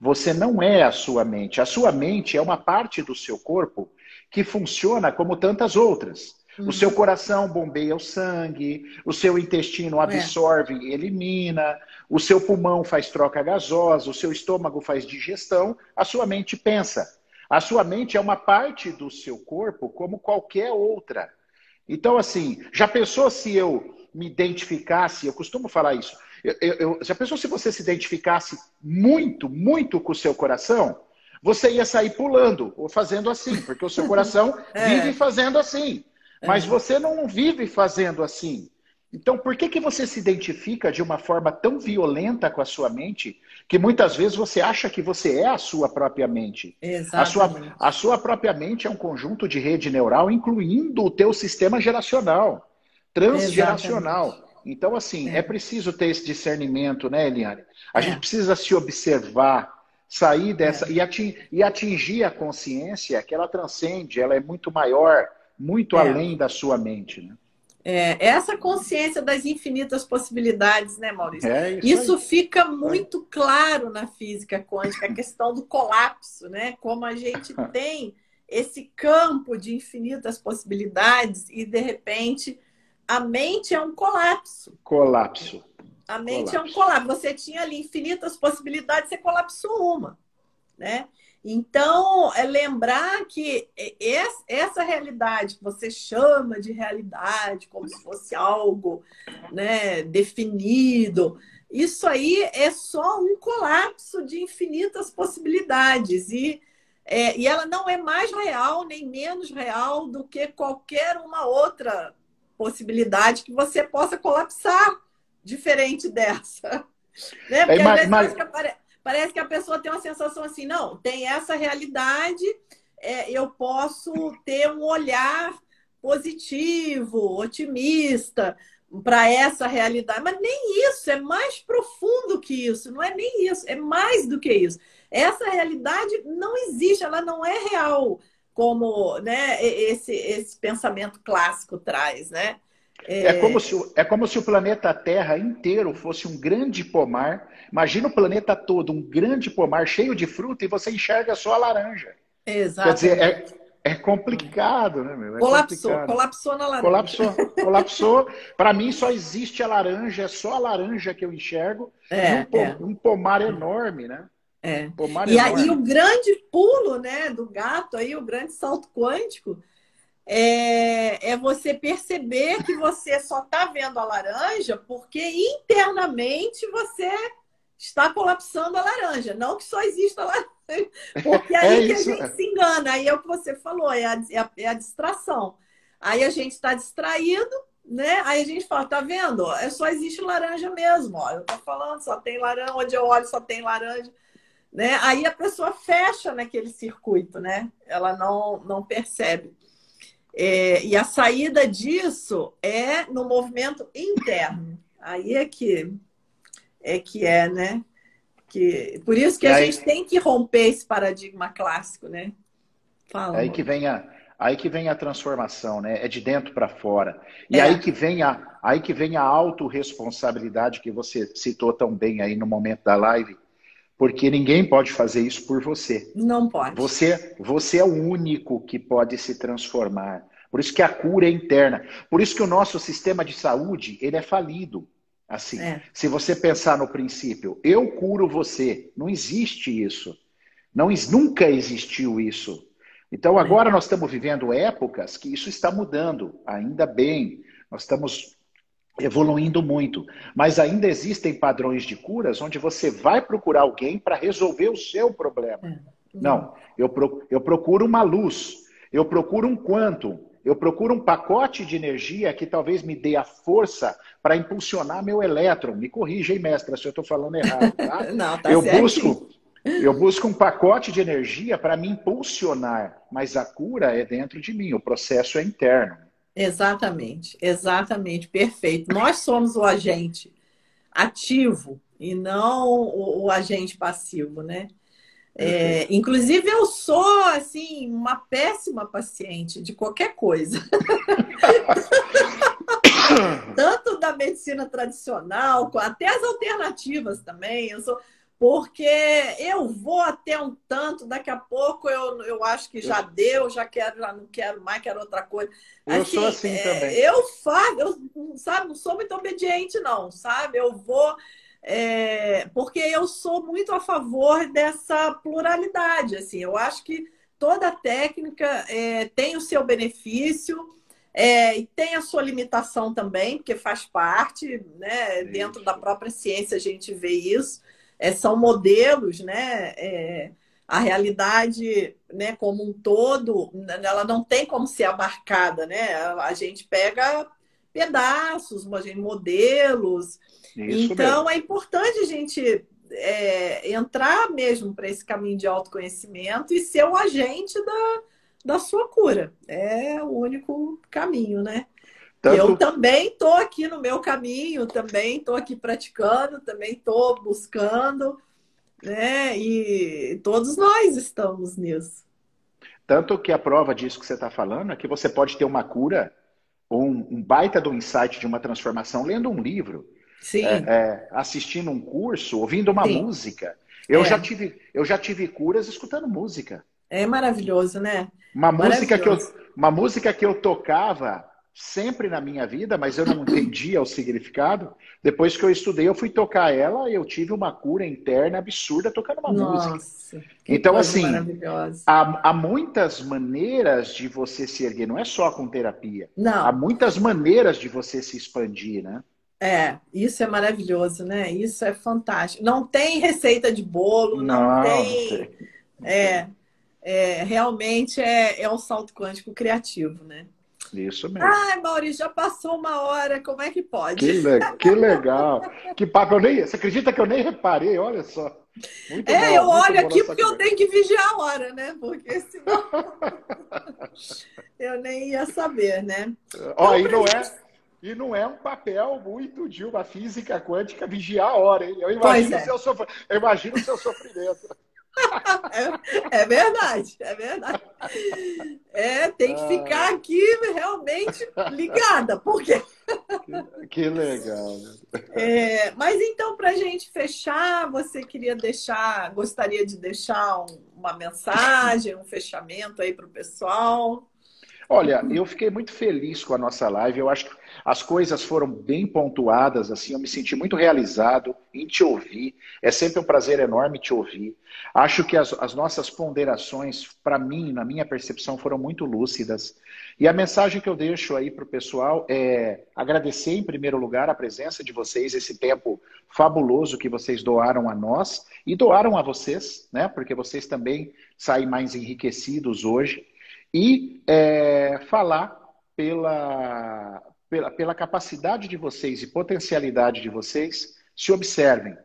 Você não é a sua mente. A sua mente é uma parte do seu corpo que funciona como tantas outras. Uhum. O seu coração bombeia o sangue, o seu intestino é. absorve e elimina, o seu pulmão faz troca gasosa, o seu estômago faz digestão, a sua mente pensa. A sua mente é uma parte do seu corpo como qualquer outra. Então, assim, já pensou se eu me identificasse? Eu costumo falar isso. Eu, eu, já pensou se você se identificasse muito, muito com o seu coração? Você ia sair pulando ou fazendo assim, porque o seu coração é. vive fazendo assim. Mas é. você não vive fazendo assim. Então, por que, que você se identifica de uma forma tão violenta com a sua mente que muitas vezes você acha que você é a sua própria mente? Exatamente. A sua, a sua própria mente é um conjunto de rede neural, incluindo o teu sistema geracional, transgeracional. Exatamente. Então, assim, é. é. preciso ter esse discernimento, né, Eliane? A é. gente precisa se observar, sair dessa é. e, atingir, a consciência que ela transcende, ela é muito maior, muito é. além da sua mente, né? É, essa consciência das infinitas possibilidades, né, Maurício? É isso, isso fica muito claro na física quântica, a questão do colapso, né? Como a gente tem esse campo de infinitas possibilidades e, de repente, a mente é um colapso. Colapso. A mente colapso. é um colapso. Você tinha ali infinitas possibilidades, você colapsou uma, né? Então, é lembrar que essa realidade que você chama de realidade, como se fosse algo né, definido, isso aí é só um colapso de infinitas possibilidades. E, é, e ela não é mais real nem menos real do que qualquer uma outra possibilidade que você possa colapsar diferente dessa. Né? Porque é, às vezes mas parece que a pessoa tem uma sensação assim, não, tem essa realidade, é, eu posso ter um olhar positivo, otimista para essa realidade. Mas nem isso, é mais profundo que isso, não é nem isso, é mais do que isso. Essa realidade não existe, ela não é real, como né, esse, esse pensamento clássico traz, né? É... é... como se, é como se o planeta Terra inteiro fosse um grande pomar. Imagina o planeta todo, um grande pomar cheio de fruta e você enxerga só a laranja. Exato. Quer dizer, é, é complicado, né, meu? É colapsou, complicado. colapsou na laranja. Colapsou, colapsou. Para mim só existe a laranja, é só a laranja que eu enxergo. É, um, é. um pomar enorme, né? É. Pomar e enorme. aí o grande pulo, né, do gato aí, o grande salto quântico, é, é você perceber que você só está vendo a laranja porque internamente você está colapsando a laranja. Não que só exista a laranja. Porque aí é que a gente se engana. Aí é o que você falou, é a, é a, é a distração. Aí a gente está distraído, né? Aí a gente fala, tá vendo? É só existe laranja mesmo. Ó. Eu tô falando, só tem laranja, onde eu olho só tem laranja. Né? Aí a pessoa fecha naquele circuito, né? Ela não, não percebe. É, e a saída disso é no movimento interno. Aí é que é que é, né? Que, por isso que a aí, gente tem que romper esse paradigma clássico, né? Fala, aí que vem a aí que vem a transformação, né? É de dentro para fora. E é. aí que vem a aí que vem a autorresponsabilidade que você citou tão bem aí no momento da live, porque ninguém pode fazer isso por você. Não pode. Você, você é o único que pode se transformar. Por isso que a cura é interna. Por isso que o nosso sistema de saúde ele é falido. Assim, é. se você pensar no princípio, eu curo você, não existe isso. Não, nunca existiu isso. Então agora é. nós estamos vivendo épocas que isso está mudando, ainda bem. Nós estamos evoluindo muito. Mas ainda existem padrões de curas onde você vai procurar alguém para resolver o seu problema. É. Não, eu, pro, eu procuro uma luz, eu procuro um quantum, eu procuro um pacote de energia que talvez me dê a força para impulsionar meu elétron. Me corrija, hein, mestra, se eu estou falando errado. Tá? Não, tá eu certo. busco eu busco um pacote de energia para me impulsionar, mas a cura é dentro de mim, o processo é interno. Exatamente, exatamente, perfeito. Nós somos o agente ativo e não o, o agente passivo, né? É, inclusive, eu sou assim uma péssima paciente de qualquer coisa. Tanto da medicina tradicional, até as alternativas também. Eu sou porque eu vou até um tanto, daqui a pouco eu, eu acho que já deu, já quero, já não quero mais, quero outra coisa. Eu assim, sou assim é, também. Eu faço, eu, sabe, não sou muito obediente, não, sabe? Eu vou. É, porque eu sou muito a favor dessa pluralidade. Assim, eu acho que toda técnica é, tem o seu benefício é, e tem a sua limitação também, porque faz parte, né? Dentro da própria ciência a gente vê isso é, são modelos, né? É, a realidade, né, como um todo, ela não tem como ser abarcada, né? A gente pega pedaços, modelos. Isso então mesmo. é importante a gente é, entrar mesmo para esse caminho de autoconhecimento e ser o agente da, da sua cura. É o único caminho, né? Tanto... Eu também estou aqui no meu caminho, também estou aqui praticando, também estou buscando, né? E todos nós estamos nisso. Tanto que a prova disso que você está falando é que você pode ter uma cura um, um baita do insight de uma transformação lendo um livro, é, é, assistindo um curso, ouvindo uma Sim. música. Eu, é. já tive, eu já tive curas escutando música. É maravilhoso, né? Uma música que eu, uma música que eu tocava sempre na minha vida, mas eu não entendia o significado. Depois que eu estudei, eu fui tocar ela e eu tive uma cura interna absurda tocando uma Nossa, música. Então, assim, há, há, muitas maneiras de você se erguer, não é só com terapia. Não. Há muitas maneiras de você se expandir, né? É, isso é maravilhoso, né? Isso é fantástico. Não tem receita de bolo, não, não tem. É, é, realmente é, é um salto quântico criativo, né? Isso mesmo. Ai, Maurício, já passou uma hora, como é que pode? Que, le que legal. que papo, eu nem, você acredita que eu nem reparei? Olha só. Muito é, bom, eu olho aqui porque eu tenho que vigiar a hora, né? Porque senão eu nem ia saber, né? Ó, então, e não é. E não é um papel muito de uma física quântica vigiar a hora, hein? Eu imagino, é. seu, sof... eu imagino o seu sofrimento. É, é, verdade, é verdade. É, tem que ficar aqui realmente ligada, porque. Que, que legal. É, mas então, para a gente fechar, você queria deixar, gostaria de deixar um, uma mensagem, um fechamento aí para o pessoal? Olha, eu fiquei muito feliz com a nossa live. Eu acho que as coisas foram bem pontuadas, assim, eu me senti muito realizado em te ouvir. É sempre um prazer enorme te ouvir. Acho que as, as nossas ponderações, para mim, na minha percepção, foram muito lúcidas. E a mensagem que eu deixo aí para o pessoal é agradecer, em primeiro lugar, a presença de vocês, esse tempo fabuloso que vocês doaram a nós e doaram a vocês, né? Porque vocês também saem mais enriquecidos hoje e é, falar pela, pela, pela capacidade de vocês e potencialidade de vocês, se observem.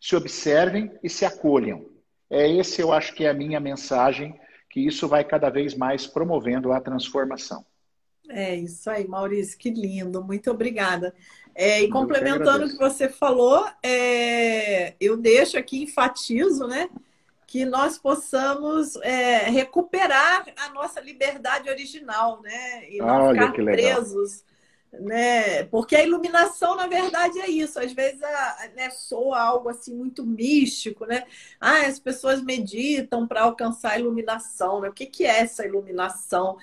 Se observem e se acolham. É esse, eu acho que é a minha mensagem, que isso vai cada vez mais promovendo a transformação. É isso aí, Maurício, que lindo, muito obrigada. É, e complementando o que você falou, é, eu deixo aqui, enfatizo, né? que nós possamos é, recuperar a nossa liberdade original, né? E não Olha, ficar presos. Né? Porque a iluminação, na verdade, é isso. Às vezes a, né, soa algo assim muito místico, né? Ah, as pessoas meditam para alcançar a iluminação. Né? O que, que é essa iluminação?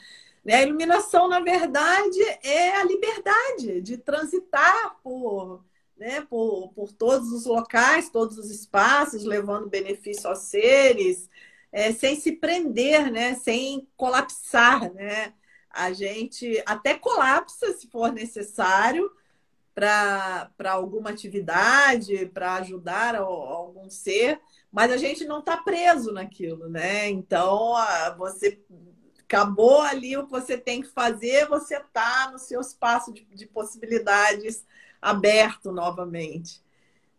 Né? A iluminação, na verdade, é a liberdade de transitar por né, por, por todos os locais, todos os espaços, levando benefício aos seres, é, sem se prender, né, sem colapsar. Né? A gente até colapsa se for necessário para alguma atividade, para ajudar algum ser, mas a gente não está preso naquilo, né? Então, você acabou ali o que você tem que fazer, você está no seu espaço de, de possibilidades aberto novamente.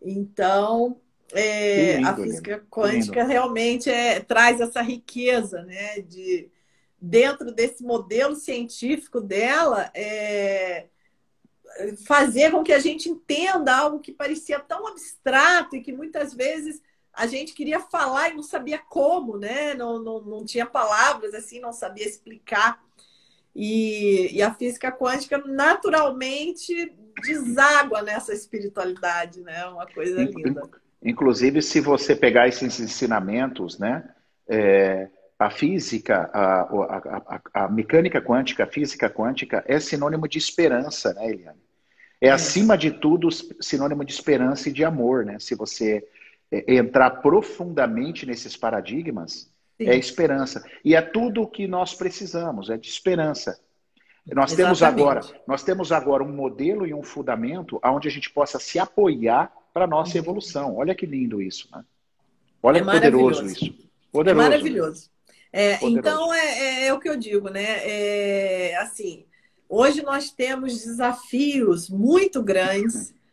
Então, é, lindo, a física lindo. quântica lindo. realmente é, traz essa riqueza, né? De, dentro desse modelo científico dela, é, fazer com que a gente entenda algo que parecia tão abstrato e que muitas vezes a gente queria falar e não sabia como, né? Não, não, não tinha palavras assim, não sabia explicar. E, e a física quântica naturalmente deságua nessa espiritualidade, né? Uma coisa linda. Inclusive, se você pegar esses ensinamentos, né? É, a física, a, a, a, a, mecânica quântica, a física quântica é sinônimo de esperança, né, Eliane? É, é, acima de tudo, sinônimo de esperança e de amor, né? Se você é, entrar profundamente nesses paradigmas, Sim. é esperança. E é tudo o que nós precisamos, é de esperança. Nós Exatamente. temos agora, nós temos agora um modelo e um fundamento onde a gente possa se apoiar para a nossa uhum. evolução. Olha que lindo isso, né? Olha é que poderoso isso. Poderoso. É maravilhoso. É. Então é, é, é, o que eu digo, né? É, assim, hoje nós temos desafios muito grandes.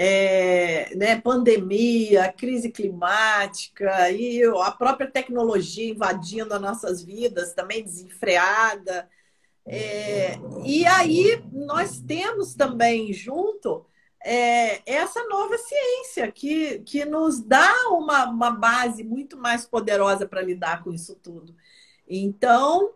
É, né, pandemia, crise climática e a própria tecnologia invadindo as nossas vidas, também desenfreada. É, e aí nós temos também junto é, essa nova ciência que, que nos dá uma, uma base muito mais poderosa para lidar com isso tudo. Então,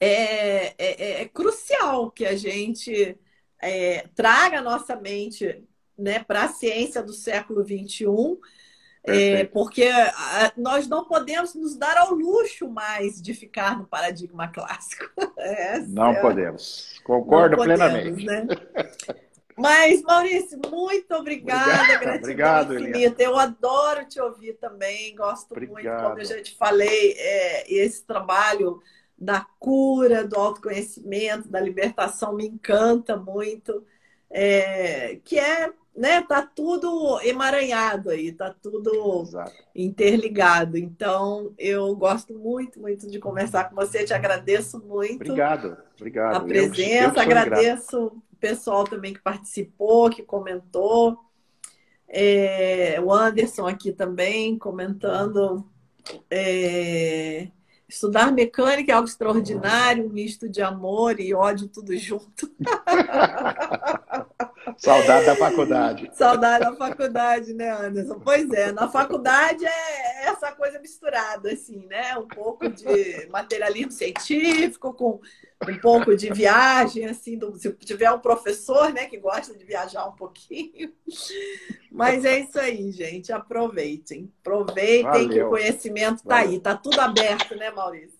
é, é, é, é crucial que a gente é, traga a nossa mente né, para a ciência do século XXI, é, porque nós não podemos nos dar ao luxo mais de ficar no paradigma clássico. não podemos. Concordo não podemos, plenamente. Né? Mas, Maurício, muito obrigada. Obrigado, obrigado infinita. Eu adoro te ouvir também. Gosto Obrigado. muito, como eu já te falei, é, esse trabalho da cura, do autoconhecimento, da libertação me encanta muito. É, que é, né, tá tudo emaranhado aí, tá tudo Exato. interligado. Então, eu gosto muito, muito de conversar com você, te agradeço muito. Obrigado, obrigado. A presença, eu, eu agradeço pessoal também que participou, que comentou. É, o Anderson aqui também comentando. É, Estudar mecânica é algo extraordinário, um misto de amor e ódio tudo junto. Saudade da faculdade. Saudade da faculdade, né, Anderson? Pois é, na faculdade é essa coisa misturada, assim, né? Um pouco de materialismo científico com um pouco de viagem, assim, do, se tiver um professor, né, que gosta de viajar um pouquinho. Mas é isso aí, gente. Aproveitem. Aproveitem Valeu. que o conhecimento está aí. Está tudo aberto, né, Maurício?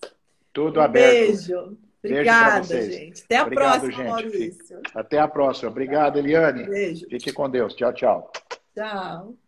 Tudo um aberto. Beijo. Obrigada, gente. Até a Obrigado, próxima, gente. Maurício. Até a próxima. Obrigado, Eliane. Beijo. Fique com Deus. Tchau, tchau. Tchau.